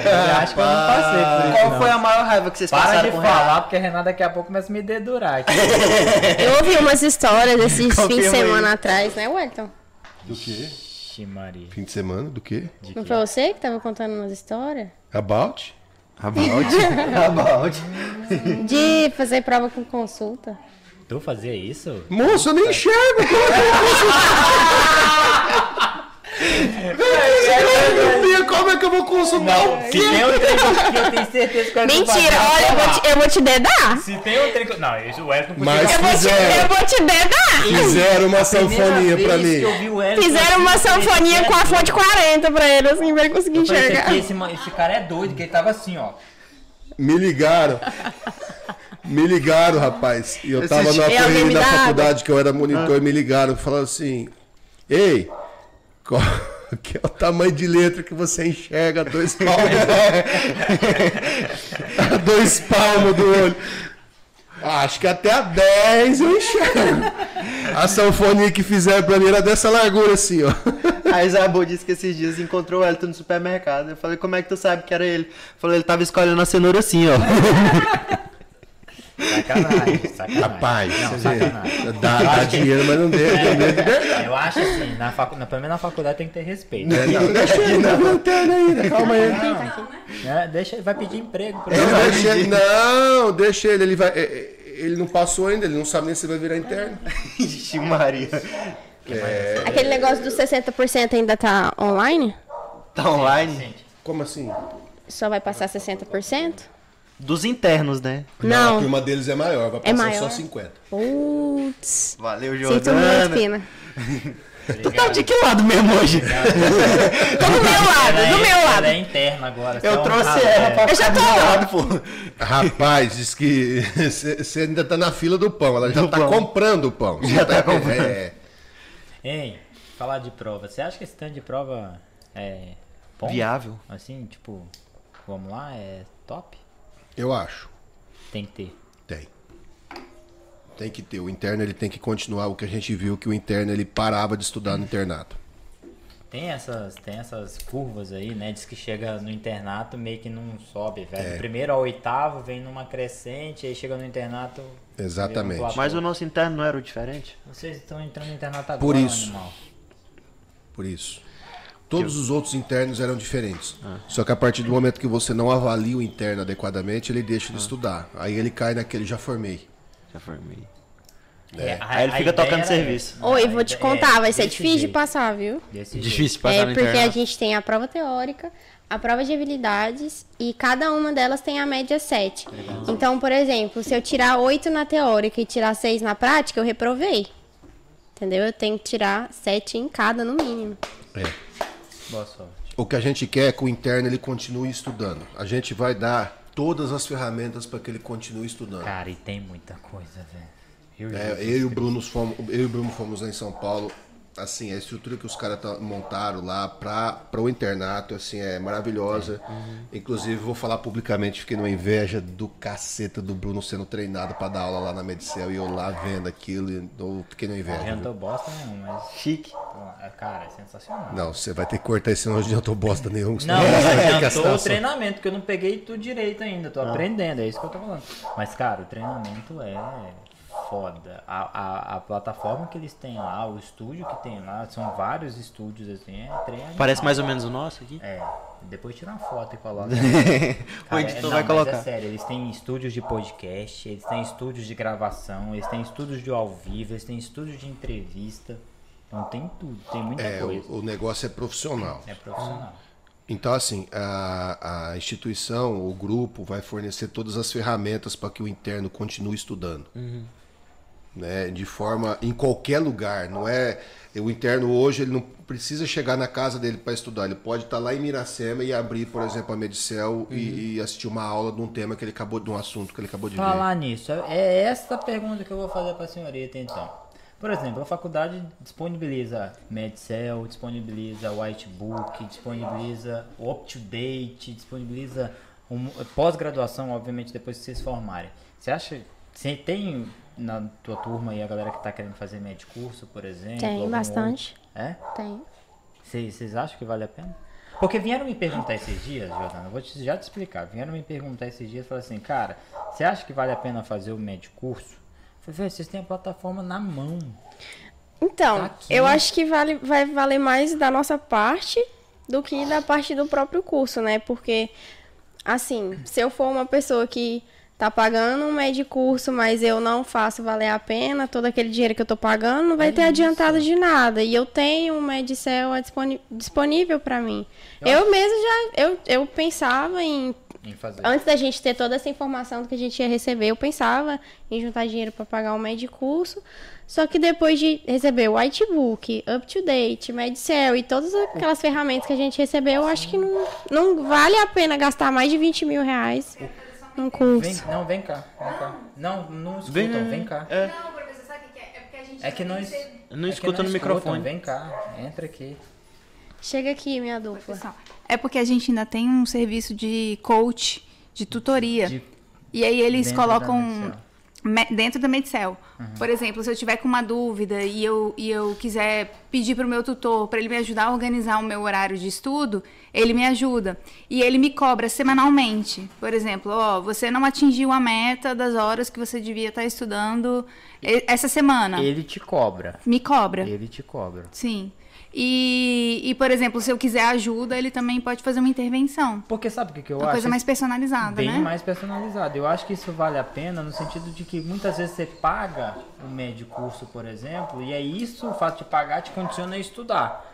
Você acha que eu não passei por isso. Qual não. foi a maior raiva que vocês Para passaram de com o real? falar, porque a Renata daqui a pouco começa a me dedurar aqui. Eu ouvi umas histórias desses fins de Confirma aí. semana atrás, né, Wellington? Do quê? Maria. Fim de semana? Do quê? Não foi você que tava contando umas histórias? About? About. About. De fazer prova com consulta. Tu fazia isso? Moço, eu nem enxergo. Como, como é que eu vou consultar o Se tem um trem que eu tenho certeza que eu Mentira, olha, eu vou te, eu vou te dedar. Se tem um trem que. Não, isso o Wellington podia... Mas Eu vou te, fizeram, eu vou te dedar. fizeram uma sanfonia pra mim. eu vi o Wellington Fizeram uma sanfonia com a fonte 40 pra ele, assim, pra ele conseguir esse, enxergar. esse, esse cara é doido, que ele tava assim, ó. Me ligaram. Me ligaram, rapaz. E eu tava me da dá faculdade que eu era monitor e me ligaram falando assim: Ei, qual que é o tamanho de letra que você enxerga? Dois palmos. a dois palmos do olho. Ah, Acho que até a 10 eu enxergo. A sanfonia que fizeram pra mim era dessa largura assim, ó. A Isabel disse que esses dias encontrou o Elton no supermercado. Eu falei, como é que tu sabe que era ele? Falou, ele tava escolhendo a cenoura assim, ó. Sacanagem, sacanagem. Rapaz, não, vê, sacanagem. dá, dá dinheiro, mas não deu, não deu de verdade. Eu acho assim, na facu... na, pelo menos na faculdade tem que ter respeito. É, não, deixa ele na lanterna ainda, calma aí. né? Deixa, ele vai pedir emprego pra Não, ele. deixa ele, não, deixa ele, ele vai. é, é, Ele não passou ainda, ele não sabe nem se vai virar interno. Ixi, Maria. Aquele negócio dos 60% ainda tá online? Tá online? Como assim? Só vai passar 60%? Dos internos, né? A Não. turma deles é maior, vai É passar maior? só 50. Putz. Valeu, Sinto muito, Jordana. Pina. Tu tá de que lado mesmo hoje? Tô do meu lado, é- do meu lado. Ela é interna agora. Eu é um trouxe ela pra Eu já tô lado, pô. Rapaz, diz que você ainda tá na fila do pão, ela já Do tá pão. comprando o pão. Já tá comprando. É, Hein, falar de prova. Você acha que esse tanto de prova é bom? Viável. Assim, tipo, vamos lá, é top? Eu acho. Tem que ter. Tem. Tem que ter. O interno ele tem que continuar o que a gente viu que o interno ele parava de estudar no internato. Tem essas, tem essas curvas aí, né? Diz que chega no internato meio que não sobe, velho. É. Do primeiro ao oitavo vem numa crescente, aí chega no internato. Exatamente. um. Mas o nosso interno não era o diferente? Vocês estão entrando no internato agora, Por isso. animal. Por isso. Todos os outros internos eram diferentes. Só que a partir do momento que você não avalia o interno adequadamente, ele deixa de estudar. Aí ele cai naquele já formei. Já formei. É, a- Aí ele fica tocando serviço. Oi, vou te contar, é vai ser difícil de jeito, passar, viu? Desse jeito. Difícil passar É porque a gente tem a prova teórica, a prova de habilidades e cada uma delas tem a média 7. Então, por exemplo, se eu tirar 8 na teórica e tirar 6 na prática, eu reprovei. Entendeu? Eu tenho que tirar 7 em cada, no mínimo. É. Boa sorte. O que a gente quer é que o interno ele continue estudando. A gente vai dar todas as ferramentas para que ele continue estudando. Cara, e tem muita coisa, velho. Eu, É, eu e o Bruno fomos, eu e o Bruno fomos lá em São Paulo. Assim, a estrutura que os caras tá- montaram lá para o internato, assim, é maravilhosa. Inclusive, vou falar publicamente, fiquei numa inveja do caceta do Bruno sendo treinado para dar aula lá na Medicel e eu lá vendo aquilo, e eu fiquei numa Eu inveja. não tô bosta nenhum, mas. Chique. é, Cara, é sensacional. Não, você vai ter que cortar esse não adiantou bosta nenhum. Não, que adiantou o treinamento, porque eu não peguei tudo direito ainda, tô aprendendo, é isso que eu tô falando. Mas, cara, o treinamento é foda. A, a, a plataforma que eles têm lá, o estúdio que tem lá, são vários estúdios assim, é treinamento. Parece mais ou menos o nosso aqui. É, depois tira uma foto e coloca. o Cara, editor é- não, vai mas colocar. É sério, eles têm estúdios de podcast, eles têm estúdios de gravação, eles têm estúdios de ao vivo, eles têm estúdios de entrevista. Então tem tudo, tem muita É, coisa. o, o negócio é profissional. É profissional. Então, assim, a, a instituição, o grupo, vai fornecer todas as ferramentas para que o interno continue estudando. Né? De forma, em qualquer lugar. Não é. O interno hoje, ele não precisa chegar na casa dele para estudar. Ele pode estar lá em Miracema e abrir, por exemplo, a Medicel e, e assistir uma aula de um tema que ele acabou, de um assunto que ele acabou de ver. Falar nisso, é essa pergunta que eu vou fazer para a senhorita então. Por exemplo, a faculdade disponibiliza Medcel, disponibiliza Whitebook, disponibiliza UpToDate, disponibiliza um, pós-graduação, obviamente, depois que vocês formarem. Você acha, você tem na tua turma aí a galera que está querendo fazer med curso, por exemplo? Tem bastante. outro? É? Tem. Vocês acham que vale a pena? Porque vieram me perguntar esses dias, Jordana, eu vou te, já te explicar. Vieram me perguntar esses dias, falaram assim, cara, você acha que vale a pena fazer o médio curso? Eu falei, vocês têm a plataforma na mão. Então, Tá aqui. eu acho que vale, vai valer mais da nossa parte do que da parte do próprio curso, né? Porque, assim, se eu for uma pessoa que tá pagando um médio curso, mas eu não faço valer a pena, todo aquele dinheiro que eu tô pagando não vai É ter isso. adiantado de nada. E eu tenho um Medicel disponível para mim. Eu, mesmo já, eu, eu pensava em Em fazer. Antes da gente ter toda essa informação do que a gente ia receber, eu pensava em juntar dinheiro para pagar um médio curso. Só que depois de receber o Whitebook, UpToDate, Medcel e todas aquelas ferramentas que a gente recebeu, eu acho que não, não vale a pena gastar mais de 20 mil reais num curso. Vem, não, vem cá, vem cá. Não, não escutam, Vem, vem, cá. É, Não, professor, sabe o que é? É porque a gente É que ser- não é escuta no microfone. Vem cá, entra aqui. Chega aqui, minha dupla. É porque a gente ainda tem um serviço de coach, de tutoria. De- E aí eles dentro colocam dentro da Medcel. Uhum. Por exemplo, se eu tiver com uma dúvida e eu, e eu quiser pedir para o meu tutor para ele me ajudar a organizar o meu horário de estudo, ele me ajuda. E ele me cobra semanalmente. Por exemplo, ó, você não atingiu a meta das horas que você devia estar estudando e- essa semana. Ele te cobra. Me cobra. Ele te cobra. Sim. E, e, por exemplo, se eu quiser ajuda, ele também pode fazer uma intervenção. Porque sabe o que, que eu Uma acho? coisa mais personalizada, bem né? mais personalizado. Eu acho que isso vale a pena no sentido de que muitas vezes você paga o médio curso, por exemplo, e é isso, o fato de pagar te condiciona a estudar.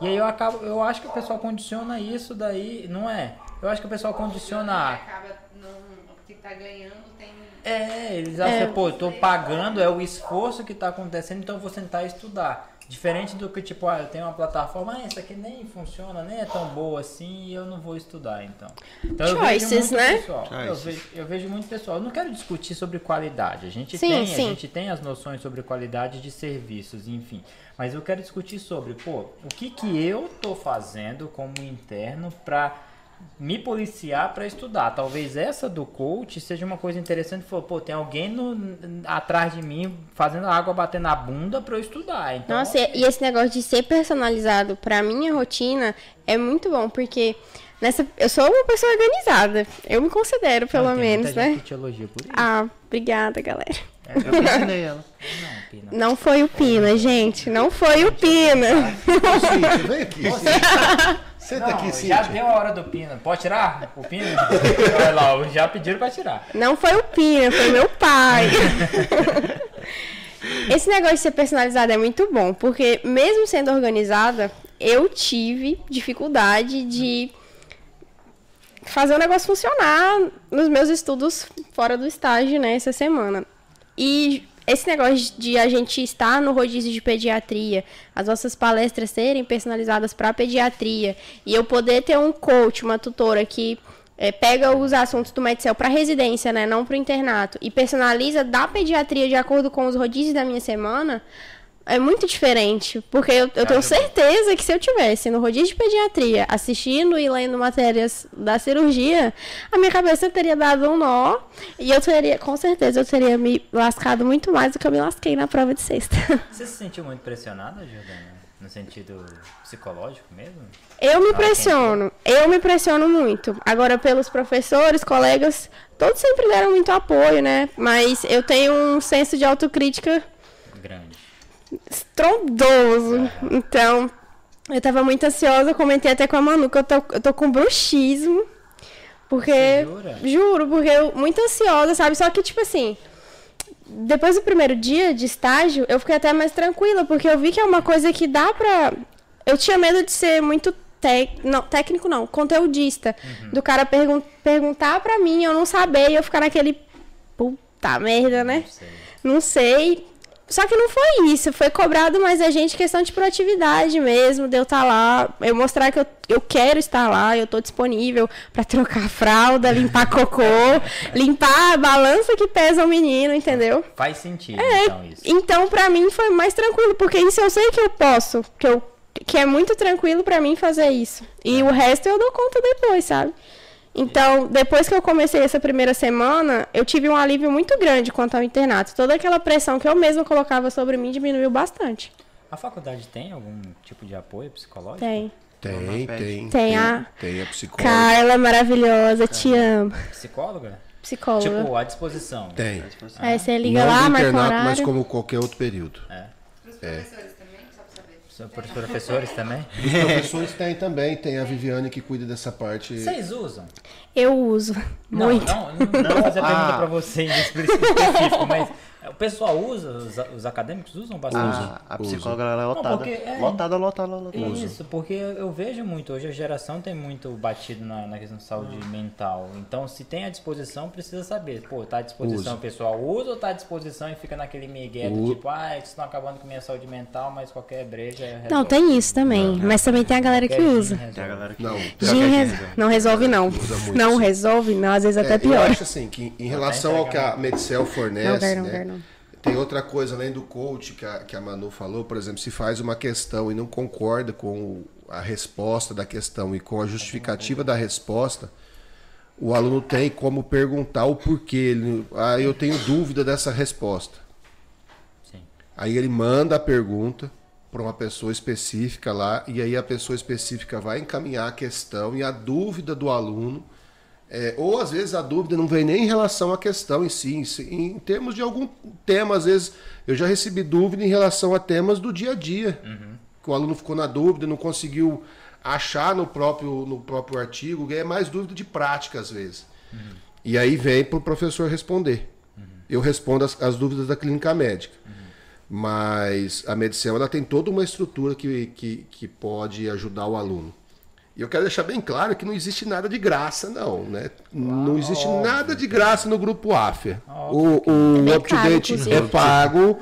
E aí eu acabo, eu acho que o pessoal condiciona isso daí, não é? Eu acho que o pessoal condiciona acaba não. O que tá ganhando tem. é, eles acham, que, pô, eu tô pagando, é o esforço que tá acontecendo, então eu vou sentar e estudar. Diferente do que, tipo, ah, eu tenho uma plataforma, ah, essa aqui nem funciona, nem é tão boa assim, e eu não vou estudar, então. Então eu vejo Choices, muito né? pessoal. Eu vejo, eu vejo muito pessoal. Eu não quero discutir sobre qualidade. A gente Sim, tem, sim. a gente tem as noções sobre qualidade de serviços, enfim. Mas eu quero discutir sobre, pô, o que que eu tô fazendo como interno pra me policiar para estudar. Talvez essa do coach seja uma coisa interessante. Falou, pô, tem alguém no, atrás de mim fazendo a água bater na bunda para eu estudar. Então, Nossa, e e esse negócio de ser personalizado pra minha rotina é muito bom, porque nessa eu sou uma pessoa organizada. Eu me considero, pelo Não, muita menos, gente né? que te elogia por isso. Ah, obrigada, galera. É, Eu ensinei ela. não, Pina. Não foi o Pina, gente. Não foi o Pina. Ô, Cíntia, vem aqui. Senta Não, aqui, já Cíntia. deu a hora do Pina. Pode tirar o Pina? Olha lá, já pediram para tirar. Não foi o Pina, foi meu pai. Esse negócio de ser personalizado é muito bom, porque mesmo sendo organizada, eu tive dificuldade de fazer o negócio funcionar nos meus estudos fora do estágio, né, essa semana. E esse negócio de a gente estar no rodízio de pediatria, as nossas palestras serem personalizadas para pediatria, e eu poder ter um coach, uma tutora que é, pega os assuntos do Medicel para residência, né, não para o internato, e personaliza da pediatria de acordo com os rodízios da minha semana, é muito diferente. Porque eu, eu tenho certeza que se eu tivesse no rodízio de pediatria, assistindo e lendo matérias da cirurgia, a minha cabeça teria dado um nó e eu teria, com certeza, eu teria me lascado muito mais do que eu me lasquei na prova de sexta. Você se sentiu muito pressionada, Jordana? No sentido psicológico mesmo? Eu me pressiono, eu me pressiono muito. Agora, pelos professores, colegas, todos sempre deram muito apoio, né? Mas eu tenho um senso de autocrítica. Estrondoso. Então, eu tava muito ansiosa, comentei até com a Manu que eu tô, eu tô com bruxismo. Porque. Juro, porque eu muito ansiosa, sabe? Só que, tipo assim. Depois do primeiro dia de estágio, eu fiquei até mais tranquila, porque eu vi que é uma coisa que dá pra. Eu tinha medo de ser muito tec... não, técnico, não, conteudista. Do cara pergun perguntar pra mim, eu não saber, e eu ficar naquele. Puta merda, né? Não sei. Não sei. Só que não foi isso, foi cobrado mais a gente questão de proatividade mesmo, de eu estar lá, eu mostrar que eu, eu quero estar lá, eu tô disponível pra trocar fralda, limpar cocô, limpar a balança que pesa o menino, entendeu? Faz sentido, É, então, isso. então pra mim foi mais tranquilo, porque isso eu sei que eu posso, que eu que é muito tranquilo pra mim fazer isso. E o resto eu dou conta depois, sabe? Então, depois que eu comecei essa primeira semana, eu tive um alívio muito grande quanto ao internato. Toda aquela pressão que eu mesma colocava sobre mim diminuiu bastante. A faculdade tem algum tipo de apoio psicológico? Tem. Tem, tem. Tem a- Tem a psicóloga. Cara, ela é maravilhosa, te amo. Psicóloga? Psicóloga. Tipo, à disposição. Tem. Aí você liga Não lá, marca internato, mas como qualquer outro período. Só Para os professores também? Os professores têm também, tem a Viviane que cuida dessa parte. Vocês usam? Eu uso. Não, muito. não, não, não vou fazer pergunta Ah. pra você em específico, mas o pessoal usa, os, os acadêmicos usam bastante? A, a psicóloga ela é lotada. porque é- Lotada, lotada, lotada. Isso, porque eu vejo muito, hoje a geração tem muito batido na, na questão de saúde mental. Então, se tem à disposição, precisa saber. Pô, tá à disposição, Usa. o pessoal usa ou tá à disposição e fica naquele migué do tipo, ah, vocês estão acabando com minha saúde mental, mas qualquer breja. Não, resolve." tem isso também. Mas também tem a galera que usa. Tem a galera que Não, Gin res- Não resolve, não. muito, Não sim. resolve, não. Às vezes até É, eu pior. acho assim, que em relação ao que a Medicel fornece, Não quero, não né, quero, não. tem outra coisa além do coach que a, que a Manu falou, por exemplo, se faz uma questão e não concorda com a resposta da questão e com a justificativa da resposta, o aluno tem como perguntar o porquê. Ele, ah, eu tenho dúvida dessa resposta. Sim. Aí ele manda a pergunta para uma pessoa específica lá, e aí a pessoa específica vai encaminhar a questão e a dúvida do aluno, é, ou às vezes a dúvida não vem nem em relação à questão em si, em, si- em termos de algum tema, às vezes eu já recebi dúvida em relação a temas do dia a dia, que o aluno ficou na dúvida, não conseguiu achar no próprio, no próprio artigo, é mais dúvida de prática às vezes. E aí vem para o professor responder. Eu respondo as, as dúvidas da clínica médica. Mas a medição ela tem toda uma estrutura que, que, que pode ajudar o aluno. E eu quero deixar bem claro que não existe nada de graça, não. Né? não existe nada de graça no grupo AFIA. O, o UpToDate é inclusive. pago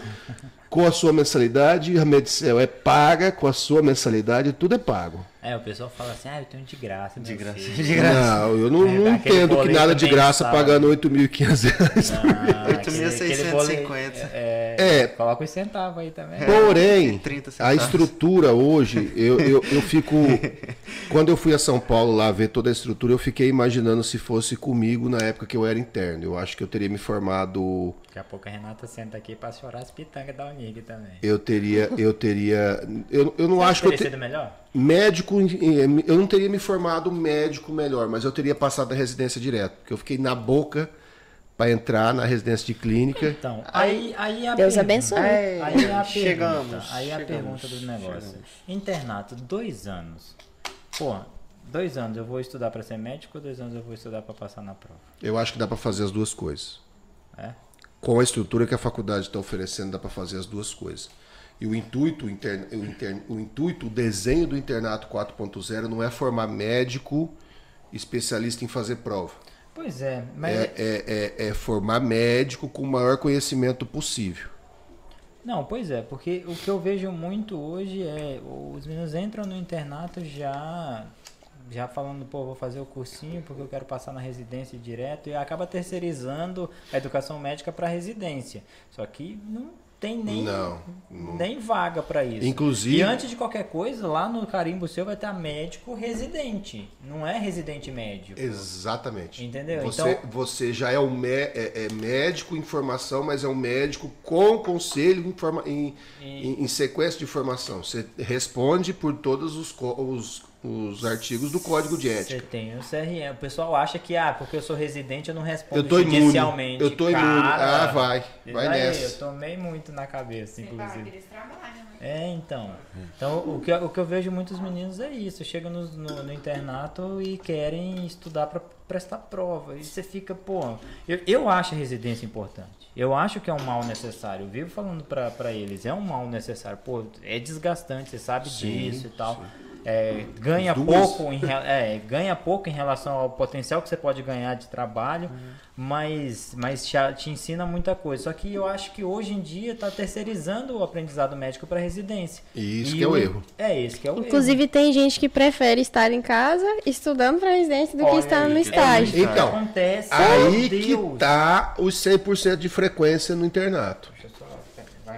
com a sua mensalidade, a medição é paga com a sua mensalidade, tudo é pago. É, o pessoal fala assim, ah, eu tenho de graça. De graça. De Não, eu não, É, não entendo que nada de graça mensal. pagando 8.500 reais. Ah, 8.650. É, É. Coloca os centavos aí também. Porém, 30 a estrutura hoje, eu, eu, eu fico. Quando eu fui a São Paulo lá ver toda a estrutura, eu fiquei imaginando se fosse comigo na época que eu era interno. Eu acho que eu teria me formado. Daqui a pouco a Renata senta aqui pra chorar as pitangas da Unig também. Eu teria. Eu teria. Eu, eu não Você acho que eu teria te, sido melhor? Médico, eu não teria me formado médico melhor, mas eu teria passado na residência direto. Porque eu fiquei na boca para entrar na residência de clínica. Então, aí, aí a Deus pergunta- abençoe. É, Aí a chegamos, pergunta, aí a chegamos, pergunta do negócio. chegamos. Internato, dois anos. Pô, dois anos eu vou estudar pra ser médico ou dois anos eu vou estudar pra passar na prova? Eu acho que dá para fazer as duas coisas. É? Com a estrutura que a faculdade está oferecendo, dá para fazer as duas coisas. E o intuito, o, inter- o inter- o intuito, o desenho do internato 4.0 não é formar médico especialista em fazer prova. Pois é, mas É, é- é- é formar médico com o maior conhecimento possível. Não, pois é, porque o que eu vejo muito hoje é os meninos entram no internato já já falando, pô, vou fazer o cursinho porque eu quero passar na residência direto e acaba terceirizando a educação médica para residência. Só que não tem nem, Não, não. nem vaga para isso. Inclusive- E antes de qualquer coisa, lá no carimbo seu vai estar médico residente. Não é residente médico. Exatamente. Entendeu? Você, Então- você já é, um é, é médico em formação, mas é um médico com conselho em, forma- em, em- em sequência de formação. Você responde por todos os, os, os artigos do Código de Você Ética. tem o CRM. O pessoal acha que, ah, porque eu sou residente, eu não respondo Eu tô imune. judicialmente. Eu tô imune. Cara, Ah, vai. Vai daí, nessa. Eu tomei muito na cabeça, inclusive. Eles trabalham, né? É, então. Então, o que, eu- o que eu vejo muitos meninos é isso. Chegam no, no, no internato e querem estudar para prestar prova. E você fica, pô. Eu, eu acho a residência importante. Eu acho que é um mal necessário. Eu vivo falando para eles, é um mal necessário. Pô, é desgastante, você sabe disso e tal. É, ganha pouco em, é, ganha pouco em relação ao potencial que você pode ganhar de trabalho, mas, mas te, te ensina muita coisa. Só que eu acho que hoje em dia está terceirizando o aprendizado médico para residência. E isso que é o erro. É esse que é o Inclusive, tem gente que prefere estar em casa estudando para residência do erro. que Olha estar aí, no é estágio. isso que Então, acontece. Aí que tá os 100% de frequência no internato.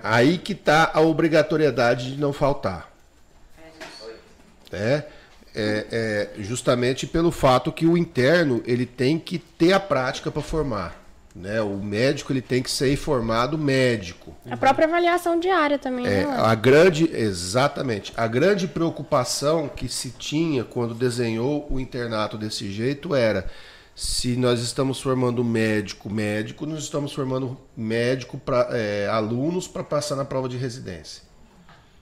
Aí que tá a obrigatoriedade de não faltar. É, é, é justamente pelo fato que o interno ele tem que ter a prática para formar. Né? O médico ele tem que ser formado médico. A própria avaliação diária também, É, né? a grande, exatamente, a grande preocupação que se tinha quando desenhou o internato desse jeito era se nós estamos formando médico, médico, nós estamos formando médico para alunos para passar na prova de residência.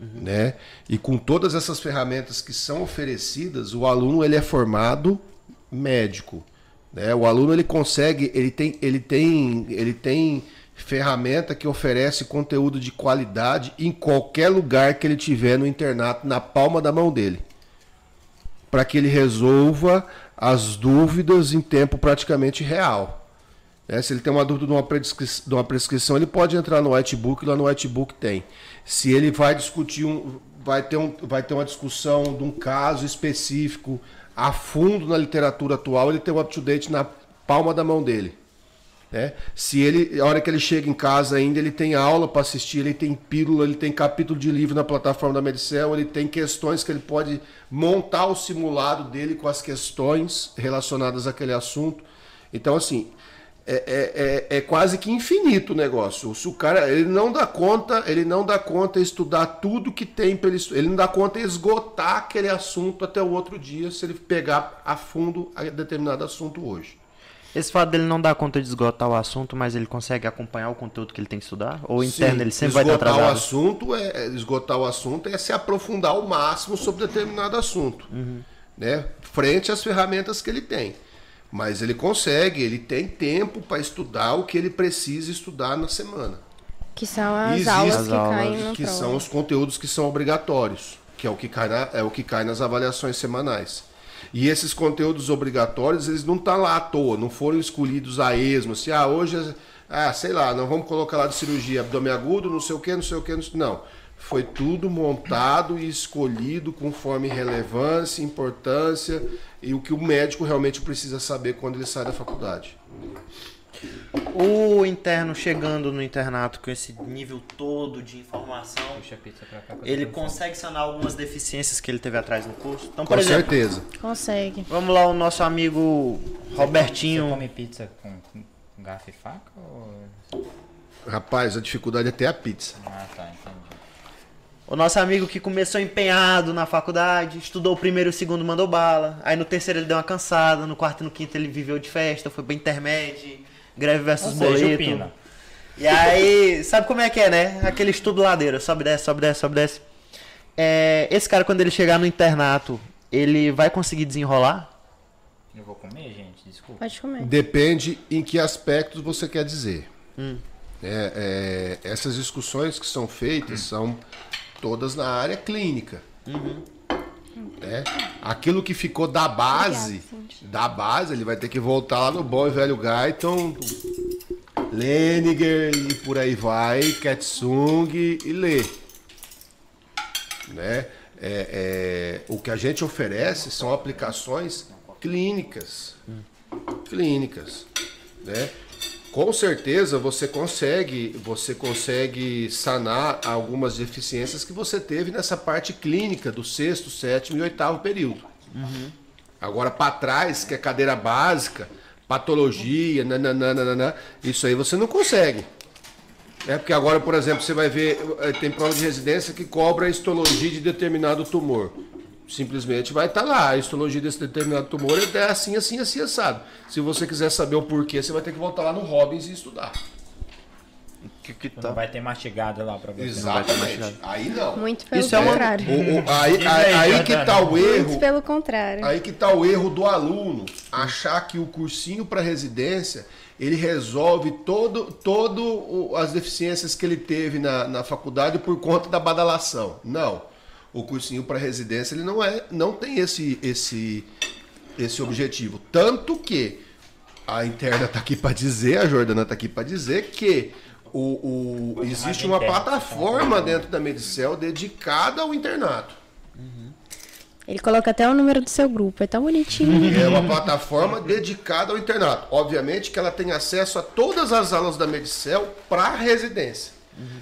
Né? E com todas essas ferramentas que são oferecidas, o aluno ele é formado médico. Né? O aluno ele consegue, ele tem, ele tem, ele tem ferramenta que oferece conteúdo de qualidade em qualquer lugar que ele tiver no internato, na palma da mão dele, para que ele resolva as dúvidas em tempo praticamente real. Né? Se ele tem uma dúvida de uma, de uma prescrição, ele pode entrar no whitebook, lá no whitebook tem. Se ele vai discutir um, vai ter, um, vai ter uma discussão de um caso específico a fundo na literatura atual, ele tem o up-to-date na palma da mão dele. Né? Se ele, a hora que ele chega em casa ainda, ele tem aula para assistir, ele tem pílula, ele tem capítulo de livro na plataforma da Medicel, ele tem questões que ele pode montar o simulado dele com as questões relacionadas àquele assunto. Então, assim, é, é, é, é quase que infinito o negócio. Se o cara ele não dá conta, ele não dá conta de estudar tudo que tem para ele Ele não dá conta de esgotar aquele assunto até o outro dia se ele pegar a fundo a determinado assunto hoje. Esse fato dele não dar conta de esgotar o assunto, mas ele consegue acompanhar o conteúdo que ele tem que estudar? Ou interno Sim, ele sempre vai estar esgotar o atrasado? assunto é é- esgotar o assunto é se aprofundar ao máximo sobre determinado assunto, Uhum. né? Frente às ferramentas que ele tem. Mas ele consegue, ele tem tempo para estudar o que ele precisa estudar na semana. Que são as Existe- aulas As que aulas caem no que prova. são os conteúdos que são obrigatórios, que é o que cai, na- é o que cai nas avaliações semanais. E esses conteúdos obrigatórios, eles não estão lá à toa, não foram escolhidos a esmo, assim, ah, hoje, é- ah, sei lá, não vamos colocar lá de cirurgia, abdômen agudo, não sei o que, não sei o que, não, sei- não. Foi tudo montado e escolhido conforme relevância, importância e o que o médico realmente precisa saber quando ele sai da faculdade. O interno chegando no internato com esse nível todo de informação, Puxa a pizza pra cá. ele consegue sanar algumas deficiências que ele teve atrás no curso? Então, Com exemplo, certeza. Consegue. vamos lá, o nosso amigo Você Robertinho. come pizza com, com garfo e faca? Ou... Rapaz, a dificuldade é ter a pizza. Ah, tá. O nosso amigo que começou empenhado na faculdade, estudou o primeiro e o segundo, mandou bala. Aí no terceiro ele deu uma cansada, no quarto e no quinto ele viveu de festa, foi pra intermédio, greve versus Ou seja, o boleto. E aí, sabe como é que é, né? Aquele estudo ladeira, sobe, desce, sobe, desce, sobe, desce. É, esse cara, quando ele chegar no internato, ele vai conseguir desenrolar? Eu vou comer, gente? Desculpa. Pode comer. Depende em que aspectos você quer dizer. É, é, essas discussões que são feitas são todas na área clínica. né? Aquilo que ficou da base, da base, ele vai ter que voltar lá no bom e velho Guyton, Leniger e por aí vai, Katsung e ler. Né? é, é, o que a gente oferece são aplicações clínicas. Clínicas. Né? Com certeza você consegue, você consegue sanar algumas deficiências que você teve nessa parte clínica do sexto, sétimo e oitavo período. Agora para trás, que é cadeira básica, patologia, nananana, isso aí você não consegue. É porque agora, por exemplo, você vai ver, eh, tem prova de residência que cobra a histologia de determinado tumor. Simplesmente vai estar lá, a histologia desse determinado tumor é assim, assim, assim, assado. Se você quiser saber o porquê, você vai ter que voltar lá no Robbins e estudar. Que, que tá- não vai ter mastigado lá pra você. Exatamente. Aí não. Muito pelo Isso é uma- contrário. O- o- aí, aí, aí que tá o Muito erro. pelo contrário. Aí que tá o erro do aluno achar que o cursinho para residência ele resolve todo, todo as deficiências que ele teve na, na faculdade por conta da badalação. Não. O cursinho para residência ele não é, não tem esse esse esse objetivo. Tanto que a interna tá aqui para dizer, a Jordana tá aqui para dizer que o, o- existe uma plataforma dentro da Medicel dedicada ao internato. Ele coloca até o número do seu grupo, é tão bonitinho. É uma plataforma dedicada ao internato. Obviamente que ela tem acesso a todas as aulas da Medicel para residência.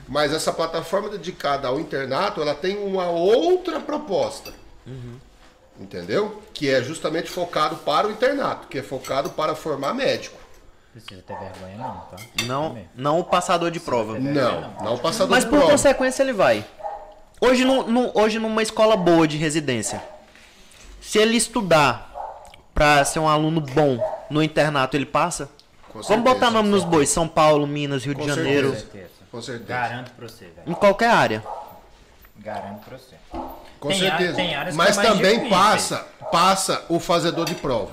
Mas essa plataforma dedicada ao internato, ela tem uma outra proposta. Entendeu? Que é justamente focado para o internato, que é focado para formar médico. Precisa ter vergonha não, tá? Não, não o passador de prova. Não, não o passador Mas de por prova. consequência ele vai. Hoje, no, no- hoje numa escola boa de residência, se ele estudar pra ser um aluno bom no internato, ele passa? Com Vamos certeza, botar nome nos bois, São Paulo, Minas, Rio de Janeiro, certeza. Com certeza. Garanto pra você, velho. em qualquer área. Garanto pra você. Com Tem certeza. áreas- tem áreas que Mas é também difícil. passa, passa o fazedor de prova.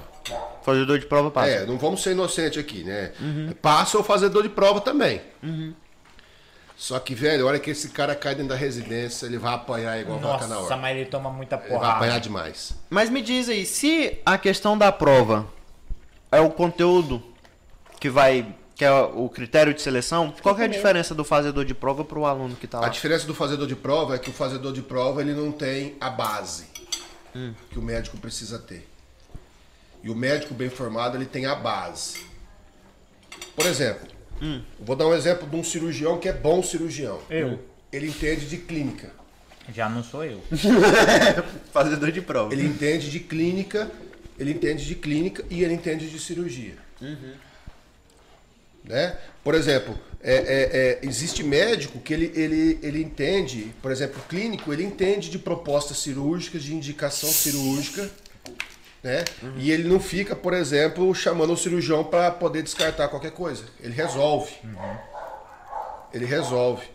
Fazedor de prova passa. É, não vamos ser inocentes aqui, né? Passa o fazedor de prova também. Só que, velho, a hora que esse cara cai dentro da residência, ele vai apanhar igual vaca na Nossa, hora. mas ele toma muita Ele vai porrada. apanhar demais. Mas me diz aí, se a questão da prova é o conteúdo que vai. Que é o critério de seleção, qual que é a diferença do fazedor de prova pro aluno que tá A lá? diferença do fazedor de prova é que o fazedor de prova ele não tem a base que o médico precisa ter. E o médico bem formado ele tem a base. Por exemplo, vou dar um exemplo de um cirurgião que é bom cirurgião. Eu. Ele entende de clínica. Já não sou eu. Fazedor de prova. Ele entende de clínica, ele entende de clínica e ele entende de cirurgia. Né? Por exemplo, é, é, é, existe médico que ele, ele, ele entende, por exemplo, clínico, ele entende de propostas cirúrgicas, de indicação cirúrgica, né? E ele não fica, por exemplo, chamando o cirurgião para poder descartar qualquer coisa. Ele resolve. Ele resolve.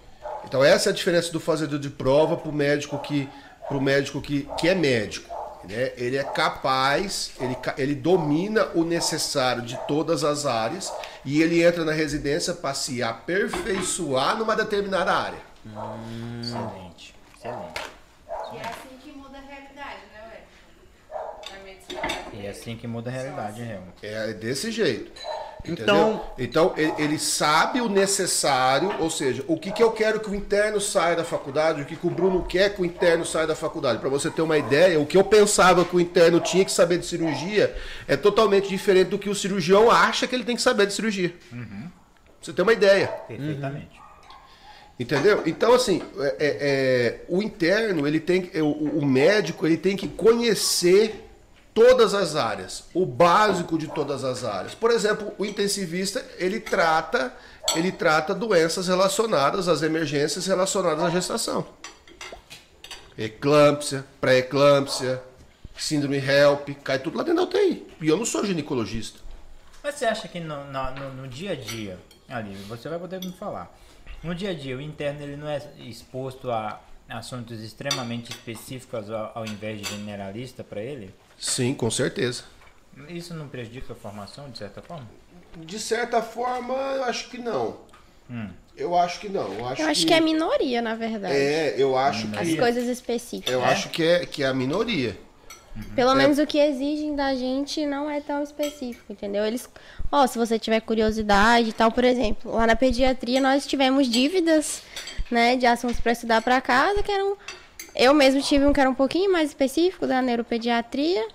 Então essa é a diferença do fazedor de prova para o médico que pro médico que, que é médico. Né? Ele é capaz, ele, ele domina o necessário de todas as áreas e ele entra na residência para se aperfeiçoar numa determinada área. Excelente. Excelente. E é assim que muda a realidade, né, ué? Na medicina. E é assim que muda a realidade, realmente. É desse jeito. Entendeu? Então- Então, ele, ele sabe o necessário, ou seja, o que, que eu quero que o interno saia da faculdade, o que, que o Bruno quer que o interno saia da faculdade. Para você ter uma ideia, o que eu pensava que o interno tinha que saber de cirurgia é totalmente diferente do que o cirurgião acha que ele tem que saber de cirurgia. Pra você ter uma ideia. Perfeitamente. Entendeu? Então, assim, é- é- é, o interno, ele tem que- o, o médico, ele tem que conhecer todas as áreas, o básico de todas as áreas. Por exemplo, o intensivista, ele trata, ele trata doenças relacionadas às emergências relacionadas à gestação. Eclâmpsia, pré-eclâmpsia, síndrome HELP, cai tudo lá dentro da UTI. E eu não sou ginecologista. Mas você acha que no, no, no dia a dia, ali, você vai poder me falar. No dia a dia, o interno ele não é exposto a assuntos extremamente específicos ao, ao invés de generalista para ele? Sim, com certeza. Isso não prejudica a formação, de certa forma? De certa forma, eu acho que não. Eu acho que não. Eu acho, Eu acho que é minoria, na verdade. É, eu acho As que. coisas específicas. Eu acho que é, que é a minoria. Pelo menos o que exigem da gente não é tão específico, entendeu? Eles, ó, se você tiver curiosidade e tal, por exemplo, lá na pediatria nós tivemos dívidas, né, de assuntos para estudar para casa, que eram Eu mesmo tive um que era um pouquinho mais específico da neuropediatria.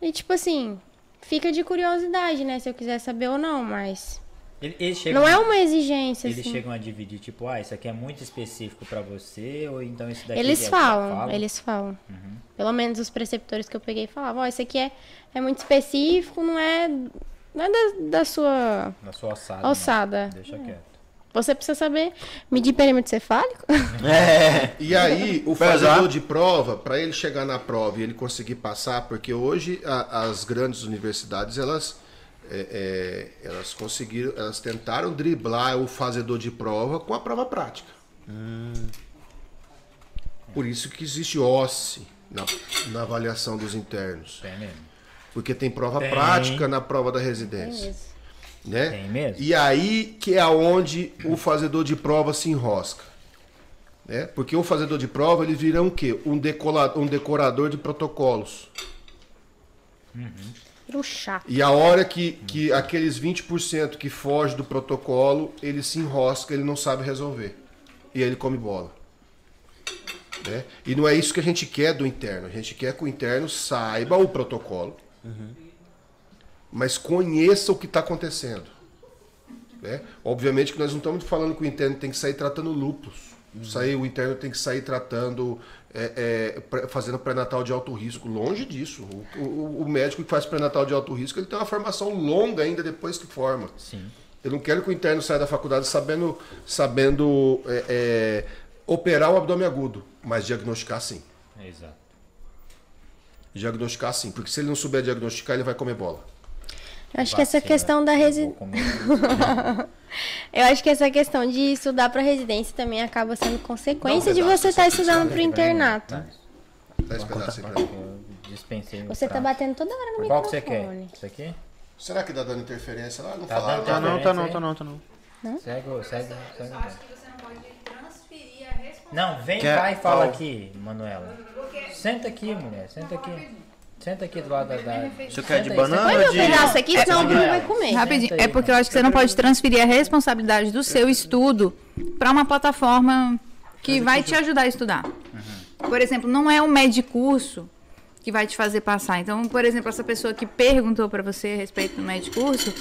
E tipo assim, fica de curiosidade, né? Se eu quiser saber ou não, mas. Ele- Eles chegam, Não é uma exigência, Eles assim. chegam a dividir, tipo, ah, isso aqui é muito específico pra você, ou então isso daqui Eles é- falam, fala? eles falam. Pelo menos os preceptores que eu peguei falavam, ó, isso aqui é, é muito específico, não é, não é da, da sua Na sua não. alçada. Deixa quieto. Você precisa saber medir perímetro cefálico? É. E aí, o fazedor de prova, para ele chegar na prova e ele conseguir passar, porque hoje a- as grandes universidades, elas, é, é, elas conseguiram, elas tentaram driblar o fazedor de prova com a prova prática. Por isso que existe OSCE na, na avaliação dos internos. Tem mesmo. Porque tem prova Tem. prática na prova da residência. Né? Tem mesmo? E aí que é onde o fazedor de prova se enrosca. Né? Porque o fazedor de prova ele vira um quê? Um, decola- um decorador de protocolos. Vira um chato. E a hora que, que aqueles 20% que foge do protocolo, ele se enrosca, ele não sabe resolver. E aí ele come bola. Né? E não é isso que a gente quer do interno. A gente quer que o interno saiba o protocolo, mas conheça o que está acontecendo. Né? Obviamente que nós não estamos falando que o interno tem que sair tratando lupus. Sair, o interno tem que sair tratando, é, é, fazendo pré-natal de alto risco. Longe disso. O, o- o médico que faz pré-natal de alto risco, ele tem uma formação longa ainda depois que forma. Sim. Eu não quero que o interno saia da faculdade sabendo, sabendo é, é, operar o abdômen agudo, mas diagnosticar sim. Exato. Diagnosticar sim, porque se ele não souber diagnosticar, ele vai comer bola. Eu acho que essa questão da eu residência. Eu acho que essa questão de estudar para residência também acaba sendo consequência de pedaço você estar dessa estudando para o internato. Dá esse pedaço aí pra mim. Eu dispensei Você tá prato. batendo toda hora no Qual que você microfone. quer? Isso aqui? Será que dá dando interferência lá? Não Tá falaram. Tá não, tá não, tá não, tá não. Segue, o- segue, segue. o acho que você não pode transferir a responsabilidade. Não, vem Quer- cá e fala aqui, Manuela. Senta aqui, mulher, senta aqui. Senta aqui do lado da. da... Você quer de banana. Olha o pedaço aqui, senão o Bruno vai comer. Rapidinho, é porque eu acho que você não pode transferir a responsabilidade do seu estudo para uma plataforma que vai te ajudar a estudar. Por exemplo, não é um medicurso que vai te fazer passar. Então, por exemplo, essa pessoa que perguntou para você a respeito do medicurso,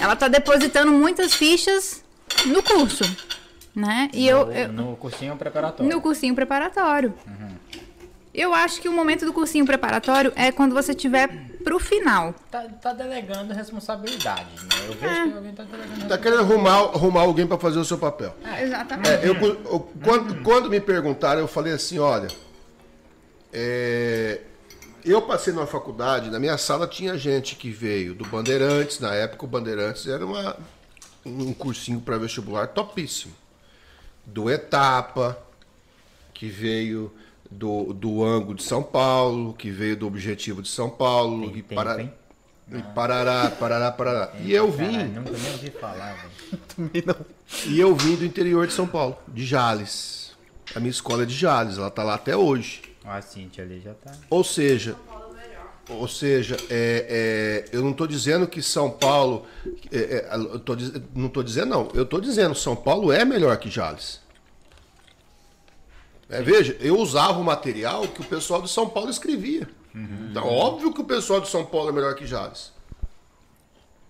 ela tá depositando muitas fichas no curso, né? E eu, No- eu- No cursinho preparatório. no cursinho preparatório. Eu acho que o momento do cursinho preparatório é quando você tiver pro final. Tá, tá delegando responsabilidade, né? Eu vejo que alguém tá delegando Tá querendo arrumar, arrumar alguém para fazer o seu papel. Exatamente. É, eu, eu- quando, quando me perguntaram, eu falei assim, olha, é, eu passei numa faculdade, na minha sala tinha gente que veio do Bandeirantes, na época o Bandeirantes era uma, um cursinho para vestibular topíssimo. Do Etapa, que veio do, do Ango de São Paulo, que veio do Objetivo de São Paulo, Tem e tempo, Pará- hein? e Parará, Parará, Parará. E eu vim. Caralho, nunca nem ouvi falar, velho. E eu vim do interior de São Paulo, de Jales. A minha escola é de Jales, ela tá lá até hoje. Ó, A Cintia ali já tá. Ou seja, ou seja, é, é, eu não estou dizendo que São Paulo, é, é, tô não estou dizendo não, eu estou dizendo São Paulo é melhor que Jales. É, veja, eu usava o material que o pessoal de São Paulo escrevia. Então, óbvio que o pessoal de São Paulo é melhor que Jales.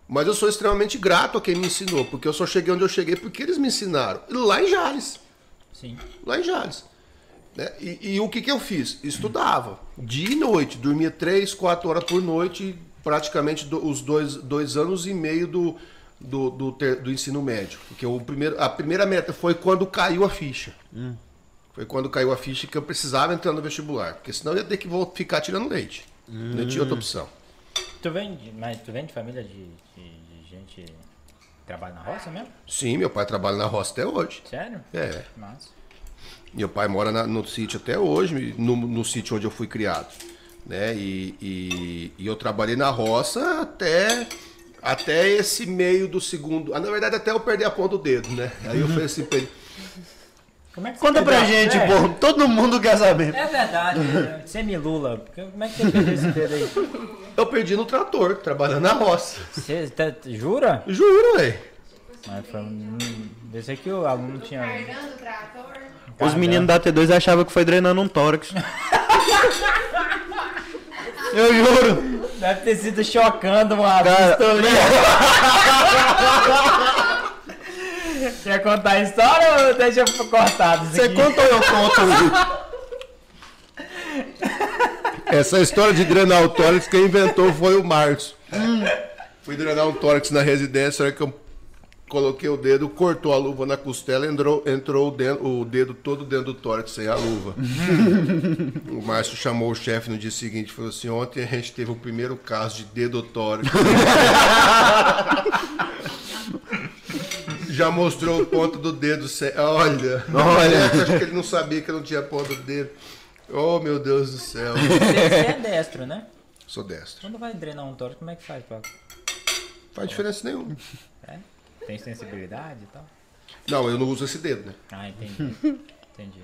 Mas eu sou extremamente grato a quem me ensinou, porque eu só cheguei onde eu cheguei porque eles me ensinaram. Lá em Jales Sim. lá em Jales. né? E, e o que, que eu fiz? Estudava, dia e noite, dormia três, quatro horas por noite, praticamente do- os dois, dois anos e meio do, do, do, ter- do ensino médio. Porque o primeiro, a primeira meta foi quando caiu a ficha. Foi quando caiu a ficha que eu precisava entrar no vestibular. Porque senão eu ia ter que ficar tirando leite. Não tinha outra opção. Tu vem de, mas tu vem de família de, de, de gente que trabalha na roça mesmo? Sim, meu pai trabalha na roça até hoje. Sério? É. Massa. Meu pai mora na- no sítio até hoje, no, no sítio onde eu fui criado. Né? E, e- e eu trabalhei na roça até, até esse meio do segundo. Ah, na verdade, até eu perder a ponta do dedo, né? Aí eu falei assim pra ele. Como é que Conta pra gente, é, pô. Todo mundo quer saber. É verdade, né? semi-lula. Como é que você perdeu esse dedo aí? Eu perdi no trator, trabalhando na roça. Você tá- jura? Juro, velho. Mas foi um. Desse aqui o aluno tinha. Os meninos da T2 achavam que foi drenando um tórax. Eu juro. Deve ter sido chocando uma Cara. pistolinha. Quer contar a história ou deixa cortado Você aqui? conta ou eu conto? Essa história de drenar o tórax, quem inventou foi o Marcos. Fui drenar um tórax na residência, que eu coloquei o dedo, cortou a luva na costela, entrou, entrou o, dedo, o dedo todo dentro do tórax sem a luva. o Márcio chamou o chefe no dia seguinte e falou assim: ontem a gente teve o primeiro caso de dedo tórax. Já mostrou o ponto do dedo. Olha, olha, acho que ele não sabia que eu não tinha ponta do dedo. Oh, meu Deus do céu. Você é destro, né? Sou destro. Quando vai drenar um tórax, como é que faz? Pra... Faz diferença nenhuma. Tem sensibilidade e tal? Não, eu não uso esse dedo, né? Ah, entendi. entendi.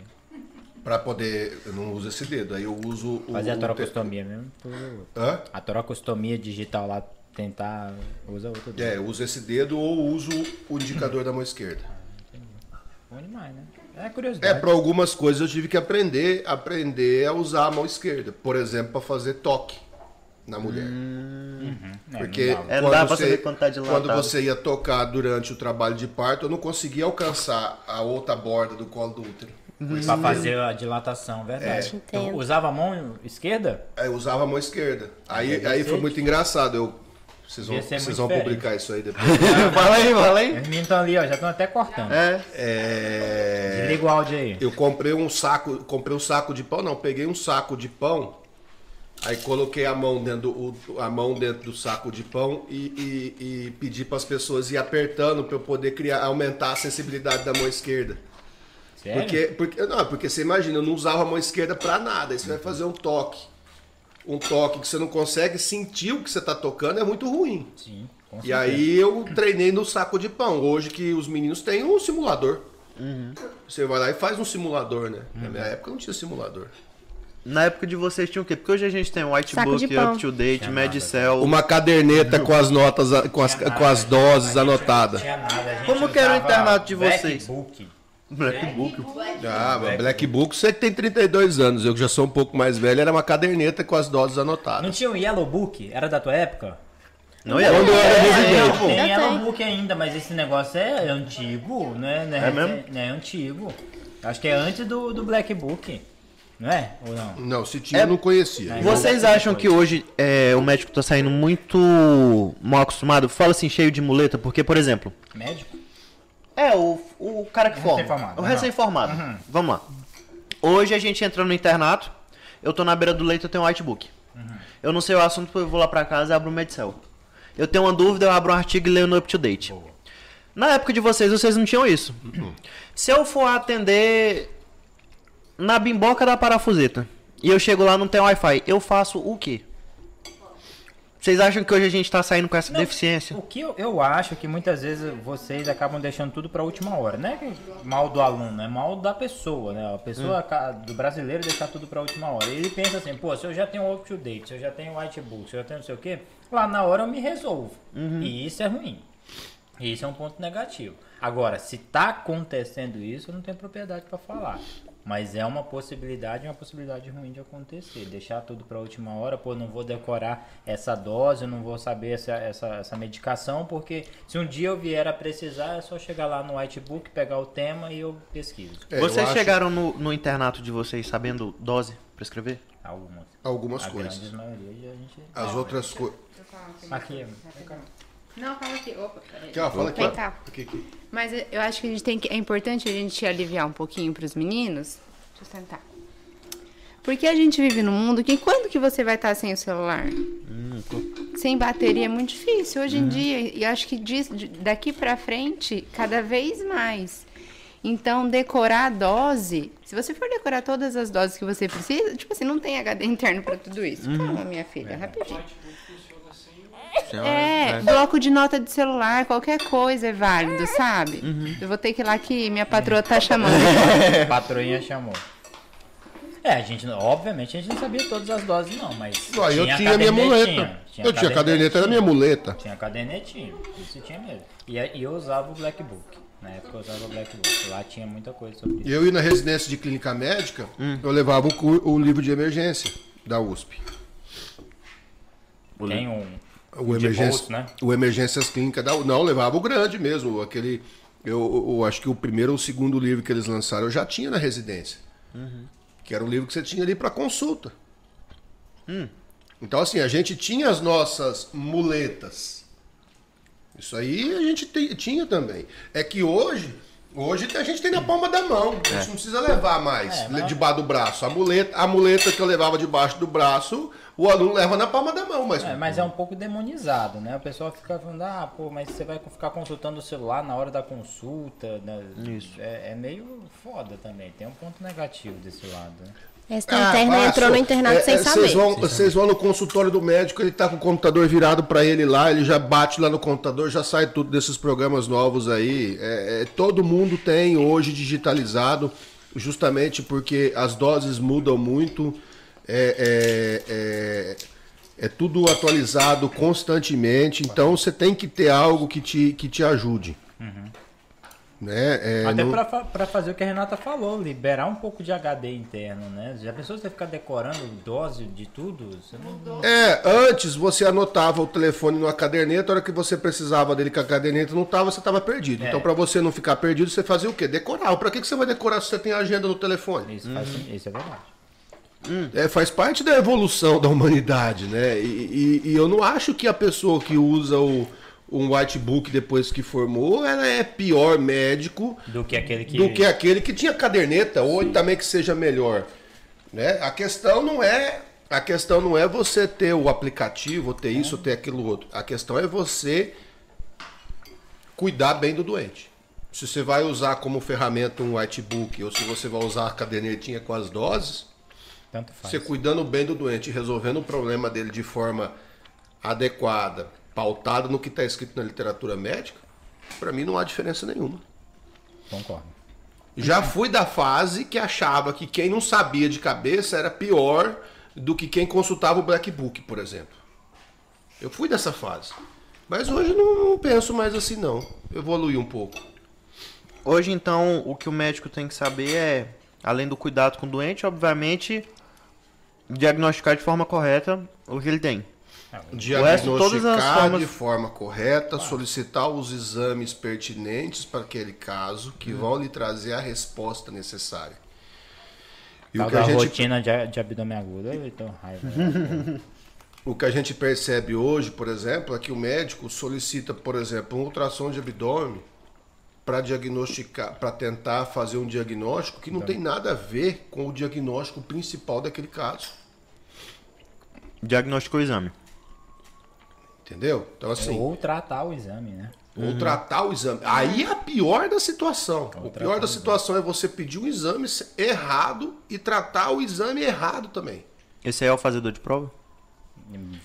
Pra poder. Eu não uso esse dedo. Aí eu uso o. Fazer a toracostomia mesmo. Hã? A toracostomia digital lá, tentar. Usa outro dedo. É, eu uso esse dedo ou uso o indicador da mão esquerda. Bom demais, né? É É, curiosidade. para algumas coisas eu tive que aprender, aprender a usar a mão esquerda. Por exemplo, para fazer toque na mulher. É, Porque não dá. É, saber quando tá dilatado. quando você ia tocar durante o trabalho de parto, eu não conseguia alcançar a outra borda do colo do útero. Pra fazer a dilatação, verdade. Entendo. Então, usava a mão esquerda? Aí eu usava a mão esquerda. Aí, aí foi muito engraçado. Eu, vocês vão, vocês vão publicar isso aí depois. fala aí, fala aí. Os meninos estão ali, ó, já estão até cortando. É. É... Desliga o áudio aí. Eu comprei um saco, comprei um saco de pão, não, peguei um saco de pão, aí coloquei a mão dentro do, o- a mão dentro do saco de pão e, e, e pedi para as pessoas ir apertando para eu poder criar, aumentar a sensibilidade da mão esquerda. Sério? Porque, porque, não, porque você imagina, eu não usava a mão esquerda para nada, você vai fazer um toque. Um toque que você não consegue sentir o que você tá tocando é muito ruim. Sim, com E aí eu treinei no saco de pão. Hoje que os meninos têm um simulador. Você vai lá e faz um simulador, né? Na minha época não tinha simulador. Na época de vocês tinha o quê? Porque hoje a gente tem Whitebook. Up to Date, Medicel. Uma caderneta com as notas, com as, com as doses anotadas. Como que era o internato de vocês? Blackbook. Blackbook. Ah, mas Black Book, você que tem 32 anos, eu que já sou um pouco mais velho, era uma caderneta com as doses Não anotadas. tinha o Yellow Book? Era da tua época? Não ia. Quando eu era residente. Tem Yellow. Book ainda, mas esse negócio é antigo, né? Não É mesmo? É, é antigo. Acho que é antes do, do Black Book. Não é? Ou não? Não, se tinha, eu não conhecia. É. Vocês acham que hoje é, o médico tá saindo muito mal acostumado? Fala assim, cheio de muleta, porque, por exemplo, Médico? É, o, o cara que forma. recém-formado, O recém-formado. Vamos lá. Hoje a gente entra no internato, eu tô na beira do leito, eu tenho um whitebook. Eu não sei o assunto, eu vou lá pra casa e abro o Medicel. Eu tenho uma dúvida, eu abro um artigo e leio no Up to Date. Na época de vocês, vocês não tinham isso. Se eu for atender na bimboca da parafuseta e eu chego lá não tem Wi-Fi, eu faço o quê? Vocês acham que hoje a gente tá saindo com essa Não, deficiência? O que eu, eu acho que muitas vezes vocês acabam deixando tudo pra última hora. Não é que mal do aluno, é mal da pessoa, né? A pessoa aca- do brasileiro deixar tudo pra última hora. Ele pensa assim, pô, se eu já tenho up to date, se eu já tenho whitebook, se eu já tenho não sei o quê, lá na hora eu me resolvo. E isso é ruim. E isso é um ponto negativo. Agora, se tá acontecendo isso, eu não tenho propriedade pra falar. Mas é uma possibilidade, uma possibilidade ruim de acontecer. Deixar tudo pra última hora, pô, não vou decorar essa dose, eu não vou saber essa, essa, essa medicação, porque se um dia eu vier a precisar, é só chegar lá no whitebook, pegar o tema e eu pesquiso. É, eu vocês acho chegaram no, no internato de vocês sabendo dose pra escrever? Algumas. Algumas a coisas. maioria a gente. As outras coisas. Aqui, Não, fala aqui. Opa, peraí. Aqui, ó, fala aqui. Vem cá. Aqui, aqui. Mas eu- acho que a gente tem que. É importante a gente aliviar um pouquinho pros meninos. Deixa eu sentar. Porque a gente vive num mundo que quando que você vai estar sem o celular? Sem bateria é muito difícil hoje em dia. E acho que diz- daqui pra frente, cada vez mais. Então, decorar a dose. Se você for decorar todas as doses que você precisa, tipo assim, não tem HD interno pra tudo isso. Calma, minha filha, rapidinho. É, bloco de nota de celular, qualquer coisa é válido, sabe? Eu vou ter que ir lá que minha patroa tá chamando. Patroinha chamou. É, a gente, obviamente, a gente não sabia todas as doses, não, mas. Ué, eu tinha minha cadernetinha, muleta. eu tinha caderneta, era minha muleta. Tinha cadernetinha, isso tinha mesmo. E, e eu usava o Black Book. Na época eu usava o Black Book. Lá tinha muita coisa sobre isso. Eu ia na residência de clínica médica, Hum. eu levava o, o livro de emergência da USP. Tem um. O, emergência, bolso, né? o Emergências Clínicas da Não, levava o grande mesmo. Aquele. Eu, eu acho que o primeiro ou o segundo livro que eles lançaram eu já tinha na residência. Que era o livro que você tinha ali para consulta. Então, assim, a gente tinha as nossas muletas. Isso aí a gente te- tinha também. É que hoje. Hoje a gente tem na palma da mão. A gente não precisa levar mais É, mas- debaixo do braço. A muleta, a muleta que eu levava debaixo do braço, o aluno leva na palma da mão. Mas, É, mas é um pouco demonizado, né? O pessoal fica falando, ah, pô, mas você vai ficar consultando o celular na hora da consulta. Né? Isso. É, é meio foda também. Tem um ponto negativo desse lado. Né? Esta Ah, interna entrou no internato É, sem é, saber. Vocês vão, vocês vão no consultório do médico, ele tá com o computador virado para ele lá, ele já bate lá no computador, já sai tudo desses programas novos aí. É, é, todo mundo tem hoje digitalizado, justamente porque as doses mudam muito. É, é, é, é tudo atualizado constantemente, então você tem que ter algo que te, que te ajude. Né? É, Até fa- pra fazer o que a Renata falou, liberar um pouco de HD interno, né? Já pensou você ficar decorando dose de tudo? Você não... É, antes você anotava o telefone numa caderneta, a hora que você precisava dele com a caderneta não tava, você tava perdido. É. Então, pra você não ficar perdido, você fazia o quê? Decorar. Pra que, que você vai decorar se você tem a agenda no telefone? Isso, faz, isso é verdade. É, faz parte da evolução da humanidade, né? E, e- e eu não acho que a pessoa que usa o, um whitebook depois que formou, ela é pior médico Do que aquele que. do que aquele que tinha caderneta, ou também que seja melhor. Né? A questão não é a questão não é você ter o aplicativo, ter isso, ou ter aquilo outro. A questão é você cuidar bem do doente. Se você vai usar como ferramenta um whitebook, ou se você vai usar a cadernetinha com as doses, você cuidando bem do doente resolvendo o problema dele de forma adequada, pautada no que está escrito na literatura médica, para mim não há diferença nenhuma. Concordo. Já fui da fase que achava que quem não sabia de cabeça era pior do que quem consultava o Black Book, por exemplo. Eu fui dessa fase. Mas hoje não, não penso mais assim não. Evolui um pouco. Hoje, então, o que o médico tem que saber é, além do cuidado com o doente, obviamente, diagnosticar de forma correta o que ele tem. Diagnosticar formas- de forma correta, solicitar os exames pertinentes para aquele caso que Uhum. vão lhe trazer a resposta necessária. E Tal o que, a da gente, rotina de, de abdômen agudo, eu tô raiva. né? o que a gente percebe hoje, por exemplo, é que o médico solicita, por exemplo, um ultrassom de abdômen para diagnosticar, para tentar fazer um diagnóstico que não tem nada a ver com o diagnóstico principal daquele caso. Diagnosticou o exame. Entendeu? Então assim, Ou tratar o exame, né? Ou tratar o exame. Aí é a pior da situação. O pior da situação é você pedir um exame errado e tratar o exame errado também. Esse aí é o fazedor de prova?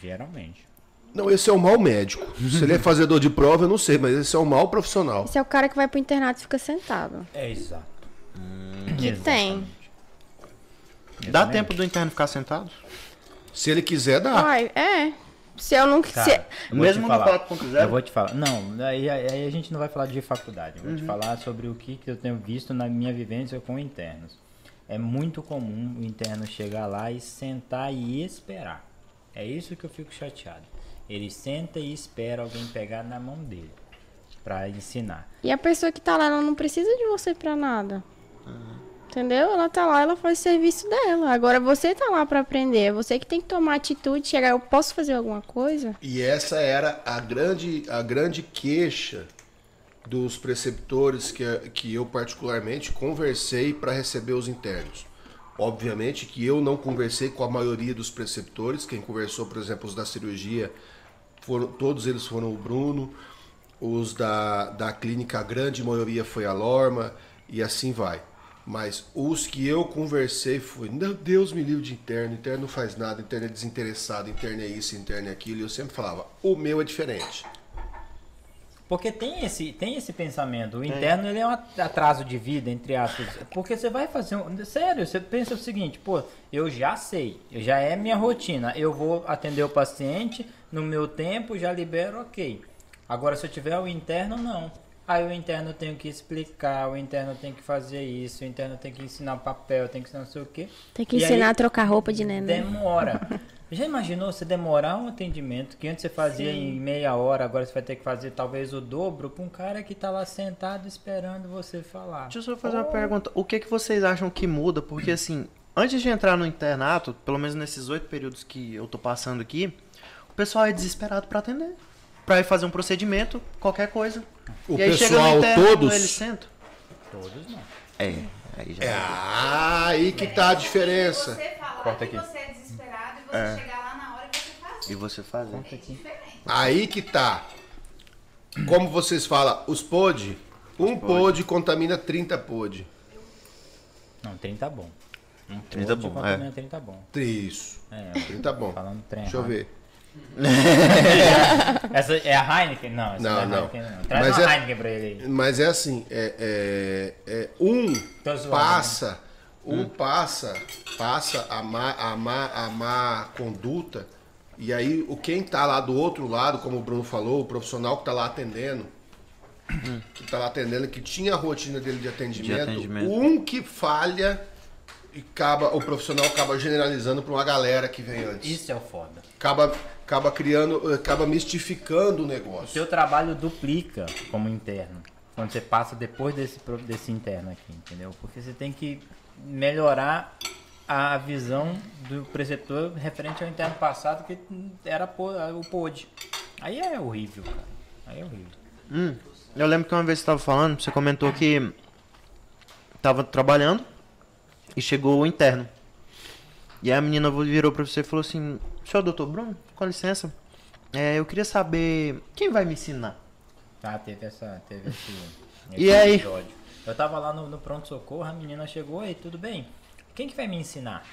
Geralmente. Não, esse é o mal médico. Se ele é fazedor de prova, eu não sei, mas esse é o mal profissional. Esse é o cara que vai pro internato e fica sentado. É exato. Que tem. Dá tempo do interno ficar sentado? Se ele quiser, dá. Ai, é. Se eu não. Vou Mesmo no falar. 4.0? Eu vou te falar. Não, aí, aí a gente não vai falar de faculdade. Eu vou te falar sobre o que, que eu tenho visto na minha vivência com internos. É muito comum o interno chegar lá e sentar e esperar. É isso que eu fico chateado. Ele senta e espera alguém pegar na mão dele pra ensinar. E a pessoa que tá lá, ela não precisa de você pra nada. Entendeu? Ela tá lá, ela faz o serviço dela. Agora você tá lá pra aprender. É você que tem que tomar atitude, chegar, eu posso fazer alguma coisa? E essa era a grande, a grande queixa dos preceptores que, que eu particularmente conversei para receber os internos. Obviamente que eu não conversei com a maioria dos preceptores, quem conversou, por exemplo, os da cirurgia, foram, todos eles foram o Bruno, os da, da clínica, a grande maioria foi a Lorma, e assim vai. Mas os que eu conversei foi, meu Deus me livre de interno, interno não faz nada, interno é desinteressado, interno é isso, interno é aquilo, e eu sempre falava, o meu é diferente. Porque tem esse, tem esse pensamento. O interno ele é um atraso de vida, entre aspas. Porque você vai fazer um. Sério, você pensa o seguinte, pô, eu já sei, já é minha rotina. Eu vou atender o paciente no meu tempo, já libero, ok. Agora, se eu tiver o interno, não. Aí o interno tem que explicar, o interno tem que fazer isso, o interno tem que ensinar papel, tem que ensinar não sei o quê. Tem que E ensinar aí, a trocar roupa de neném. Demora. Já imaginou você demorar um atendimento que antes você fazia em meia hora, agora você vai ter que fazer talvez o dobro pra um cara que tá lá sentado esperando você falar. Deixa eu só fazer uma pergunta. O que, que vocês acham que muda? Porque assim, antes de entrar no internato, pelo menos nesses oito períodos que eu tô passando aqui, o pessoal é desesperado pra atender. Pra ir fazer um procedimento, qualquer coisa. O e aí chega no pessoal interno, todos- eles sentam. Todos não. É, aí já. É aí que tá a diferença. Você falar Corta que aqui. você é desesperado e você chegar lá na hora e você faz. E você fazer. Aí que tá. Como vocês falam, os pod, um pod contamina 30 pod. Não, 30 bom. Um 30 monte bom, é. contamina 30 bom. Isso. É, 30 bom. falando trem Deixa eu ver. Essa é a Heineken? Não, essa Não, é a não. Heineken, não. Traz Mas uma é- Heineken pra ele aí. Mas é assim, é, é- é, um zoando, passa, um passa, passa a má, a, má, a má conduta, e aí o quem tá lá do outro lado, como o Bruno falou, o profissional que tá lá atendendo, que tá lá atendendo, que tinha a rotina dele de atendimento, atendimento. um que falha e acaba, o profissional acaba generalizando para uma galera que vem antes. Isso é o foda. Acaba, acaba criando, acaba mistificando o O negócio. seu trabalho duplica como interno. Quando você passa depois desse, desse interno aqui, entendeu? Porque você tem que melhorar a visão do preceptor referente ao interno passado, que era o POD. Aí é horrível, cara. Aí é horrível. Hum, eu lembro que uma vez você tava falando, você comentou que tava trabalhando e chegou o interno. E aí a menina virou pra você e falou assim, senhor doutor Bruno, com licença, é, eu queria saber quem vai me ensinar. Tá, teve essa. Teve esse, E aí? episódio. Eu tava lá no, no pronto-socorro, a menina chegou, e tudo bem? Quem que vai me ensinar?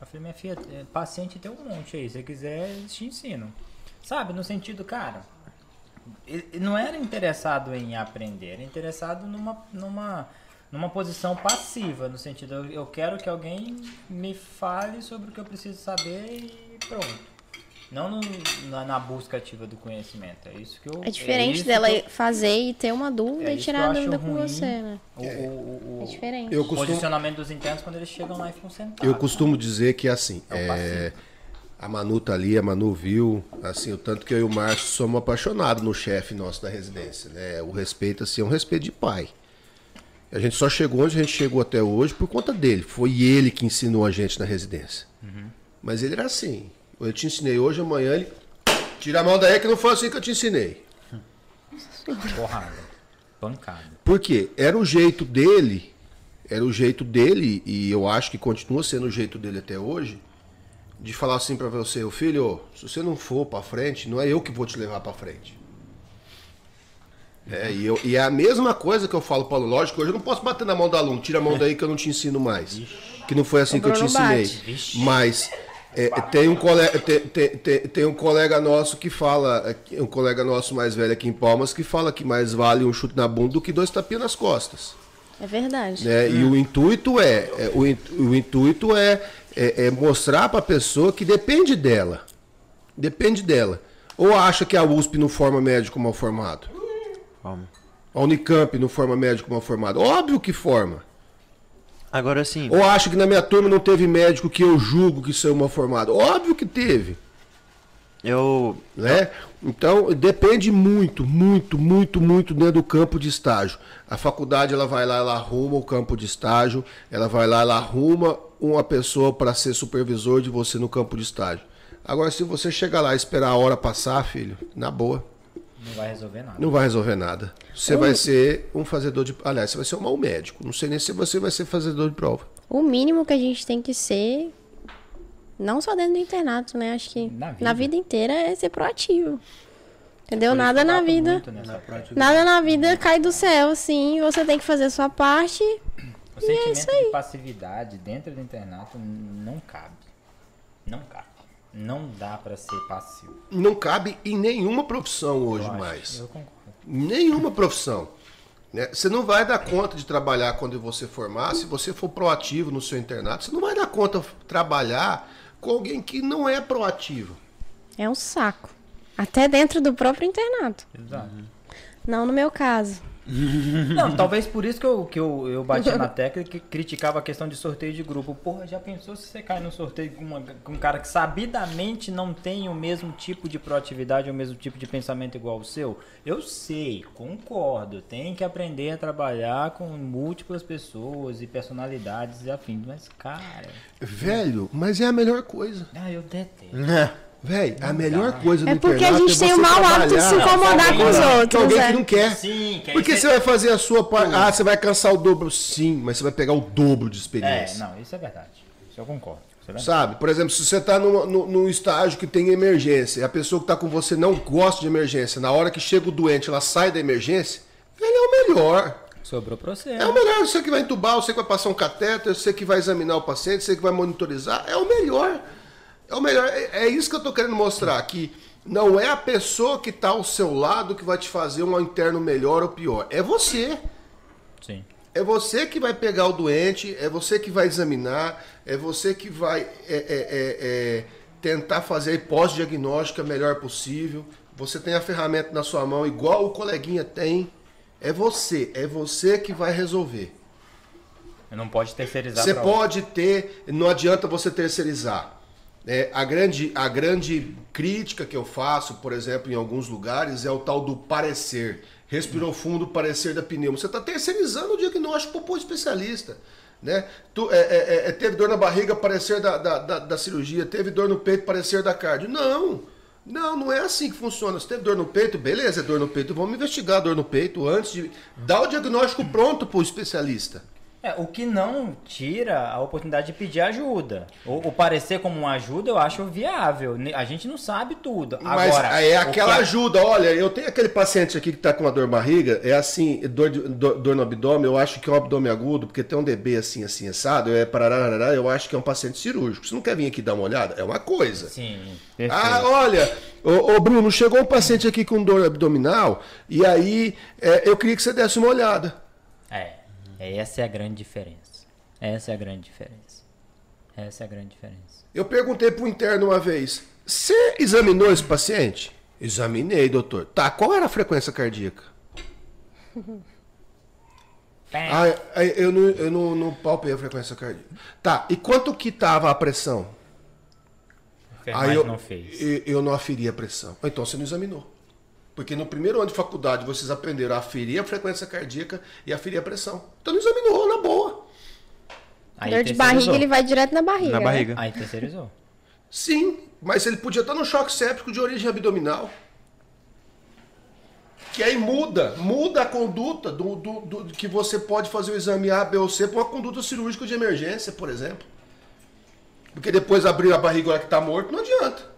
Eu falei, minha filha, é, paciente tem um monte aí, se você quiser, eles te ensinam. Sabe, no sentido, cara, ele não era interessado em aprender, era interessado numa, numa, numa posição passiva, no sentido, eu, eu quero que alguém me fale sobre o que eu preciso saber e pronto. Não no- na, na busca ativa do conhecimento. É isso que eu. É diferente isso dela que eu- fazer e ter uma dúvida É e tirar a dúvida com você, né? o, o, o, É diferente. Eu o costumo, posicionamento dos internos quando eles chegam lá e ficam sentados. Eu costumo dizer que assim, É o é, a Manu tá ali, a Manu viu, assim, o tanto que eu e o Márcio somos apaixonados no chefe nosso da residência, né? O respeito, assim, é um respeito de pai. A gente só chegou onde a gente chegou até hoje por conta dele. Foi ele que ensinou a gente na residência. Uhum. Mas ele era assim. Eu te ensinei hoje, amanhã ele. Tira a mão daí que não foi assim que eu te ensinei. Porrada. Pancada. Por quê? Era o jeito dele, era o jeito dele, e eu acho que continua sendo o jeito dele até hoje, de falar assim pra você, ô filho, se você não for pra frente, não é eu que vou te levar pra frente. É, e, eu- e é a mesma coisa que eu falo, Paulo, lógico, hoje eu não posso bater na mão do aluno, tira a mão daí que eu não te ensino mais. Que não foi assim O que eu te ensinei. Mas é, tem, um colega, tem, tem- tem- tem um colega nosso que fala, é, um colega nosso mais velho aqui em Palmas, que fala que mais vale um chute na bunda do que dois tapinhas nas costas. É verdade. né? E o intuito é, é, o, in- o intuito é, é, é mostrar para a pessoa que depende dela. Depende dela. Ou acha que a USP não forma médico mal formado? Vamos. A Unicamp não forma médico mal formado? Óbvio que forma. Agora sim, Ou acha que na minha turma não teve médico que eu julgo que saiu mal formado? Óbvio que teve. eu né? Então depende muito, muito, muito, muito dentro do campo de estágio. A faculdade ela vai lá, ela arruma o campo de estágio, ela vai lá, ela arruma uma pessoa para ser supervisor de você no campo de estágio. Agora, se você chegar lá e esperar a hora passar, filho, na boa, Não vai resolver nada. não vai resolver nada. Você vai ser um fazedor de. Aliás, você vai ser um mau médico. Não sei nem se você vai ser fazedor de prova. O mínimo que a gente tem que ser, não só dentro do internato, né? Acho que Na na vida. vida, inteira é ser proativo. Entendeu? Isso Nada na vida. muito parte. Nada na vida cai do céu, sim. Você tem que fazer a sua parte. O sentimento de passividade dentro do internato não cabe. Não cabe. Não dá pra ser passivo. Não cabe em nenhuma profissão hoje eu acho. mais. Eu concordo. Nenhuma profissão. Né? Você não vai dar conta de trabalhar quando você formar, se você for proativo no seu internato, você não vai dar conta de trabalhar com alguém que não é proativo. É um saco. Até dentro do próprio internato. Exato. Não no meu caso. Não, talvez por isso que eu, que eu, eu bati na tecla que criticava a questão de sorteio de grupo. Porra, já pensou se você cai no sorteio com, uma- com um cara que sabidamente não tem o mesmo tipo de proatividade, o mesmo tipo de pensamento igual o seu? Eu sei, concordo, tem que aprender a trabalhar com múltiplas pessoas e personalidades e afins, mas cara, Velho, mas é a melhor coisa. ah, eu detesto. Velho, a melhor coisa do É porque a internato gente é tem o mau hábito de se incomodar Não, com os outros. alguém é. que não quer. Sim, que Porque você- você vai fazer a sua parte. Ah, você vai cansar o dobro. Sim, mas você vai pegar o dobro de É, experiência. não, isso é verdade. Isso eu concordo. É. Sabe? Por exemplo, se você está num, num- num estágio que tem emergência e a pessoa que está com você não gosta de emergência, na hora que chega o doente, ela sai da emergência, ele é o melhor. Sobrou pra você. É o melhor. Você que vai entubar, você que vai passar um catéter, você que vai examinar o paciente, você que vai monitorizar, é o melhor. É o melhor. É, é isso que eu estou querendo mostrar, que não é a pessoa que está ao seu lado que vai te fazer um interno melhor ou pior. É você. Sim. É você que vai pegar o doente, é você que vai examinar, é você que vai é, é, é, é, tentar fazer a hipótese diagnóstica melhor possível. Você tem a ferramenta na sua mão, igual o coleguinha tem. É você, é você que vai resolver. Não pode terceirizar Você pra outro. pode ter, não adianta você terceirizar. É, a, grande, a grande crítica que eu faço, por exemplo, em alguns lugares, é o tal do parecer. Respirou fundo, parecer da pneumo. Você está terceirizando o diagnóstico para o especialista. Né? Tu, é, é, é, teve dor na barriga, parecer da, da, da, da cirurgia. Teve dor no peito, parecer da cardio. Não! Não, não é assim que funciona. Se teve dor no peito, beleza, é dor no peito. Vamos investigar a dor no peito antes de dar o diagnóstico pronto para o especialista. É, o que não tira a oportunidade de pedir ajuda. O, o parecer como uma ajuda eu acho viável. A gente não sabe tudo. Mas Agora, é aquela que a- ajuda. Olha, eu tenho aquele paciente aqui que tá com uma dor de barriga, é assim, dor, de- dor, dor no abdômen, eu acho que é um abdômen agudo, porque tem um DB assim, assim, assado, é parararará, eu acho que é um paciente cirúrgico. Você não quer vir aqui dar uma olhada? É uma coisa. Sim, Ah, perfeito. olha, ô, ô, Bruno, chegou um paciente aqui com dor abdominal, e aí é, eu queria que você desse uma olhada. É, essa é a grande diferença. Essa é a grande diferença. Essa é a grande diferença. Eu perguntei pro interno uma vez: você examinou esse paciente? Examinei, doutor. Tá, qual era a frequência cardíaca? Ah, eu não, eu não, não palpei a frequência cardíaca. Tá, e quanto que tava a pressão? A enfermagem eu, não fez. Eu, eu não aferi a pressão. Então você não examinou. Porque no primeiro ano de faculdade vocês aprenderam a aferir a frequência cardíaca e a aferir a pressão. Então não examinou, na boa. Aí Dor de barriga, ele vai direto na barriga. Na né? barriga. Aí terceirizou. Sim, mas ele podia estar no choque séptico de origem abdominal. Que aí muda, muda a conduta do, do, do- que você pode fazer o exame A, B ou C para uma conduta cirúrgica de emergência, por exemplo. Porque depois abrir a barriga na hora que está morto, não adianta.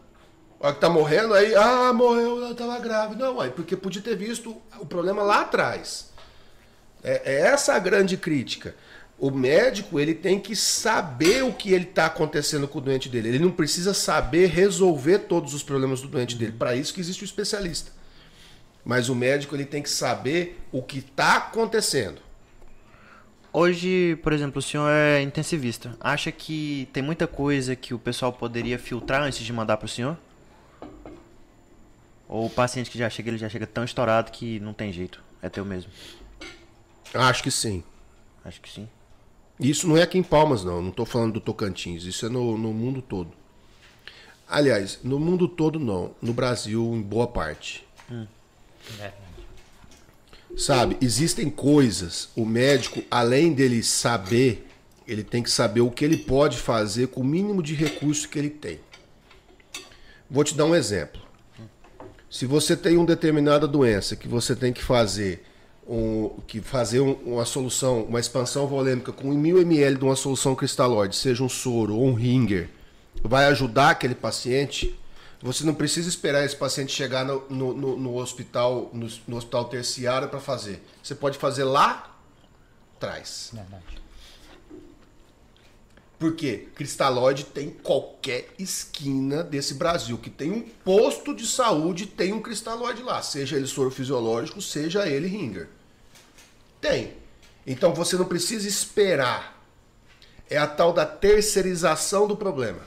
Hora que está morrendo, aí, ah, morreu, ela estava grávida. Não, aí, porque podia ter visto o problema lá atrás. É, é essa a grande crítica. O médico ele tem que saber o que ele está acontecendo com o doente dele. Ele não precisa saber resolver todos os problemas do doente dele. Para isso que existe o especialista. Mas o médico ele tem que saber o que está acontecendo. Hoje, por exemplo, o senhor é intensivista. Acha que tem muita coisa que o pessoal poderia filtrar antes de mandar pro senhor? Ou o paciente que já chega, ele já chega tão estourado que não tem jeito. É teu mesmo. Acho que sim. Acho que sim. Isso não é aqui em Palmas, não. Não estou falando do Tocantins. Isso é no, no mundo todo. Aliás, no mundo todo não. No Brasil, em boa parte. É. Sabe, existem coisas, o médico, além dele saber, ele tem que saber o que ele pode fazer com o mínimo de recurso que ele tem. Vou te dar um exemplo. Se você tem uma determinada doença que você tem que fazer um, que fazer um- uma solução, uma expansão volêmica com 1000 ml de uma solução cristalóide, seja um soro ou um ringer, vai ajudar aquele paciente, você não precisa esperar esse paciente chegar no, no- no- no hospital, no, hospital terciário para fazer. Você pode fazer lá atrás. Verdade. Porque cristalóide tem qualquer esquina desse Brasil. Que tem um posto de saúde, tem um cristalóide lá. Seja ele soro fisiológico, seja ele ringer. Tem. Então você não precisa esperar. É a tal da terceirização do problema.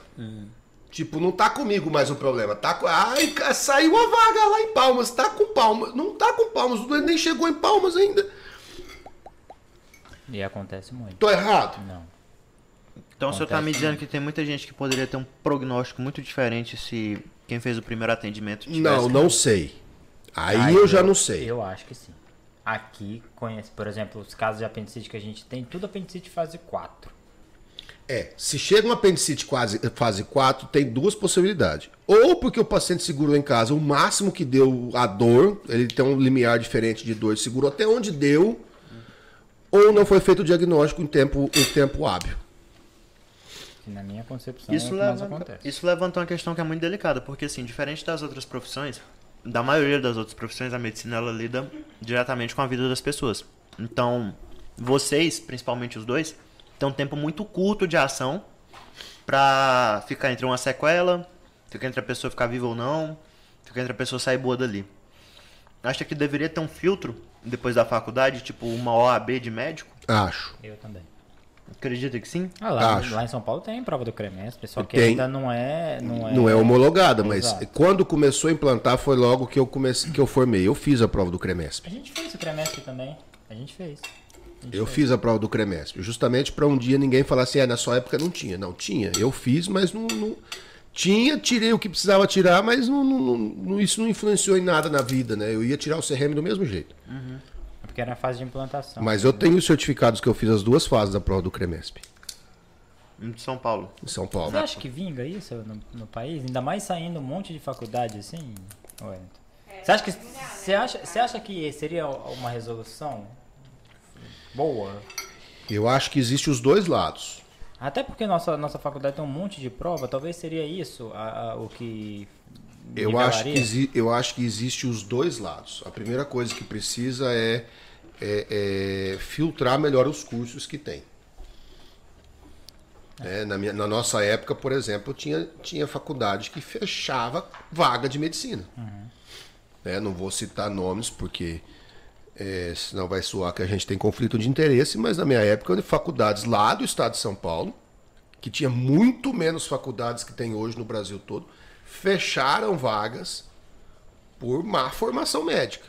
Tipo, não tá comigo mais o problema. Tá com... Ai, saiu a vaga lá em Palmas. Tá com Palmas. Não tá com Palmas. Nem chegou em Palmas ainda. E acontece muito. Tô errado? Não. Então o senhor tá me dizendo que tem muita gente que poderia ter um prognóstico muito diferente se quem fez o primeiro atendimento tivesse... Não, não sei. Aí eu já não sei. Eu acho que sim. Aqui conhece, por exemplo, os casos de apendicite que a gente tem, tudo apendicite fase 4. É, se chega um apendicite quase, fase 4, tem duas possibilidades. Ou porque o paciente segurou em casa o máximo que deu a dor, ele tem um limiar diferente de dor, segurou até onde deu, ou não foi feito o diagnóstico em tempo, em tempo hábil. Na minha concepção Isso, é o que mais levanta, acontece. isso levanta uma questão que é muito delicada, porque assim, diferente das outras profissões, da maioria das outras profissões, a medicina ela lida diretamente com a vida das pessoas. Então, vocês, principalmente os dois, têm um tempo muito curto de ação pra ficar entre uma sequela, ficar entre a pessoa ficar viva ou não, ficar entre a pessoa sair boa dali. Acha que deveria ter um filtro depois da faculdade, tipo uma OAB de médico? Acho. Eu também. Acredita que sim? Ah, lá, Acho. lá em São Paulo tem prova do CREMESP, só que Tem. ainda não é, não é. Não é homologada, mas Exato. quando começou a implantar foi logo que eu comecei, que eu formei. Eu fiz a prova do CREMESP. A gente fez o CREMESP também. A gente fez. A gente Eu fez. fiz a prova do CREMESP, justamente para um dia ninguém falar assim, ah, na sua época não tinha. Não, tinha. Eu fiz, mas não, não- Tinha, tirei o que precisava tirar, mas não, não- não- isso não influenciou em nada na vida, né? Eu ia tirar o CRM do mesmo jeito. É Porque era a fase de implantação. Mas eu tenho os certificados que eu fiz as duas fases da prova do CREMESP, Em São Paulo. em São Paulo. Você acha que vinga isso no, no país? Ainda mais saindo um monte de faculdade assim? Wellington? Você acha que você acha, você acha que seria uma resolução boa? Eu acho que existe os dois lados. Até porque nossa nossa faculdade tem um monte de prova, talvez seria isso a- a- o que Eu acho, que eu acho que existe os dois lados. A primeira coisa que precisa é, é- é filtrar melhor os cursos que tem. É, na, minha- na nossa época, por exemplo, tinha, tinha faculdade que fechava vaga de medicina. É, não vou citar nomes porque é, senão vai soar que a gente tem conflito de interesse, mas na minha época, faculdades lá do estado de São Paulo, que tinha muito menos faculdades que tem hoje no Brasil todo, fecharam vagas por má formação médica.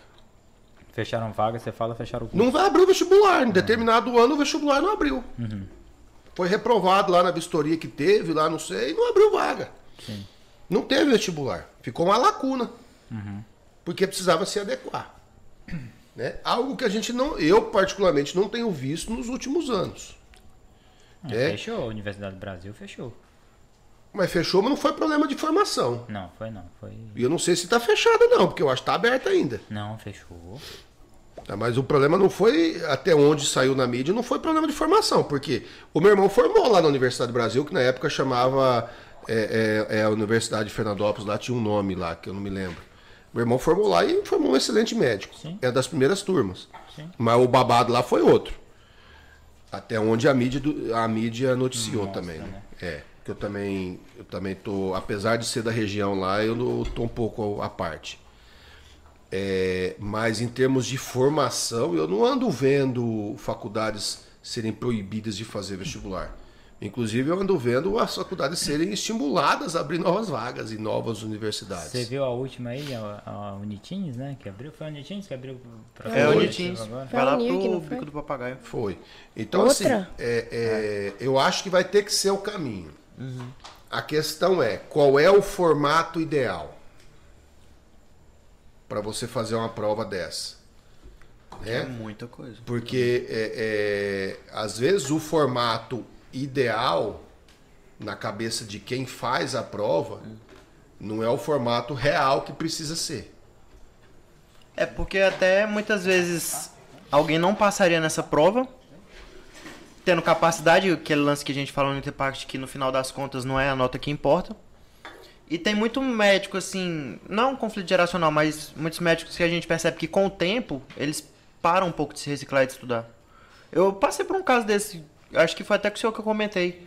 Fecharam vaga, você fala fecharam o curso. Não vai abrir o vestibular. Em determinado ano o vestibular não abriu. Foi reprovado lá na vistoria que teve, lá não sei, e não abriu vaga. Sim. Não teve vestibular. Ficou uma lacuna. Porque precisava se adequar. Né? Algo que a gente não, eu particularmente não tenho visto nos últimos anos. É, É. Fechou, a Universidade do Brasil fechou. Mas fechou, mas não foi problema de formação. Não, foi não, foi E eu não sei se está fechada não, porque eu acho que está aberta ainda. não fechou. Tá, Mas o problema não foi, até onde saiu na mídia, não foi problema de formação, porque o meu irmão formou lá na Universidade do Brasil, que na época chamava é, é, é, a Universidade de Fernandópolis, lá tinha um nome lá, que eu não me lembro. Meu irmão formou lá e formou um excelente médico. Sim. É das primeiras turmas. Sim. Mas o babado lá foi outro. Até onde a mídia, do- a mídia noticiou Mostra, também. né? né? É, que eu também, eu também tô, apesar de ser da região lá, eu tô um pouco à parte. É, mas em termos de formação, eu não ando vendo faculdades serem proibidas de fazer vestibular. Inclusive, eu ando vendo as faculdades serem estimuladas a abrir novas vagas em novas universidades. Você viu a última aí, a, a Unitins, né? Que abriu? Foi a Unitins que abriu pra É, Foi. o Nitins. agora? Vai lá pro bico do papagaio. Foi. Então, Outra? assim, é, é, eu acho que vai ter que ser o caminho. A questão é, qual é o formato ideal para você fazer uma prova dessa? É Né? muita coisa. Porque, é, é, às vezes, o formato ideal na cabeça de quem faz a prova não é o formato real que precisa ser. É porque até muitas vezes alguém não passaria nessa prova, tendo capacidade, aquele lance que a gente falou no Interpact, que no final das contas não é a nota que importa. E tem muito médico, assim, não um conflito geracional, mas muitos médicos que a gente percebe que com o tempo eles param um pouco de se reciclar e de estudar. Eu passei por um caso desse, acho que foi até com o senhor que eu comentei,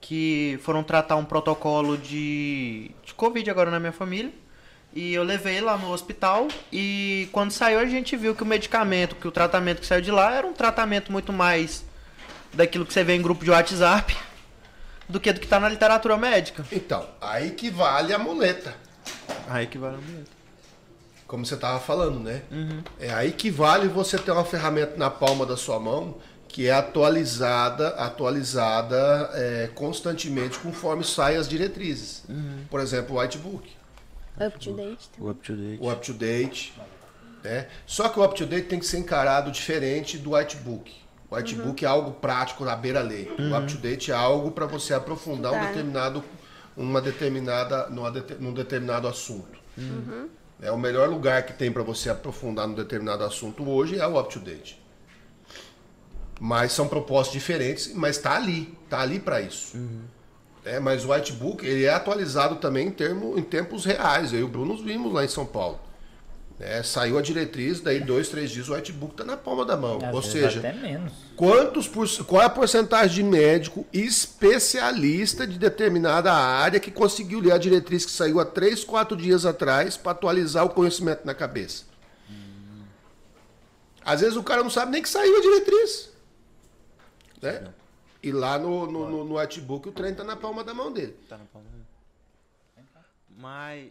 que foram tratar um protocolo de, de Covid agora na minha família. E eu levei lá no hospital e quando saiu a gente viu que o medicamento, que o tratamento que saiu de lá era um tratamento muito mais daquilo que você vê em grupo de WhatsApp do que do que tá na literatura médica. Então, aí que vale a muleta. Aí que vale muito. Como você estava falando, né? É aí que vale você ter uma ferramenta na palma da sua mão que é atualizada, atualizada é, constantemente conforme saem as diretrizes. Por exemplo, o Whitebook, Up to date. O up to date. o Up to Date. Né? Só que o Up to Date tem que ser encarado diferente do Whitebook. O Whitebook é algo prático na beira-lei. O Up to Date é algo para você aprofundar um Estudar. determinado, uma determinada, numa num determinado assunto. É o melhor lugar que tem para você aprofundar num determinado assunto hoje é o Up to Date. Mas são propostas diferentes, mas está ali, está ali para isso. É, mas o Whitebook ele é atualizado também em, termo, em tempos reais. Eu e o Bruno nos vimos lá em São Paulo. É, saiu a diretriz, daí dois, três dias o Whitebook está na palma da mão. Às Ou seja, até menos. quantos por, qual é a porcentagem de médico especialista de determinada área que conseguiu ler a diretriz que saiu há três, quatro dias atrás para atualizar o conhecimento na cabeça? Às vezes o cara não sabe nem que saiu a diretriz. Né? E lá no, no, no, no Whitebook o trem tá na palma da mão dele. Tá na palma. Mas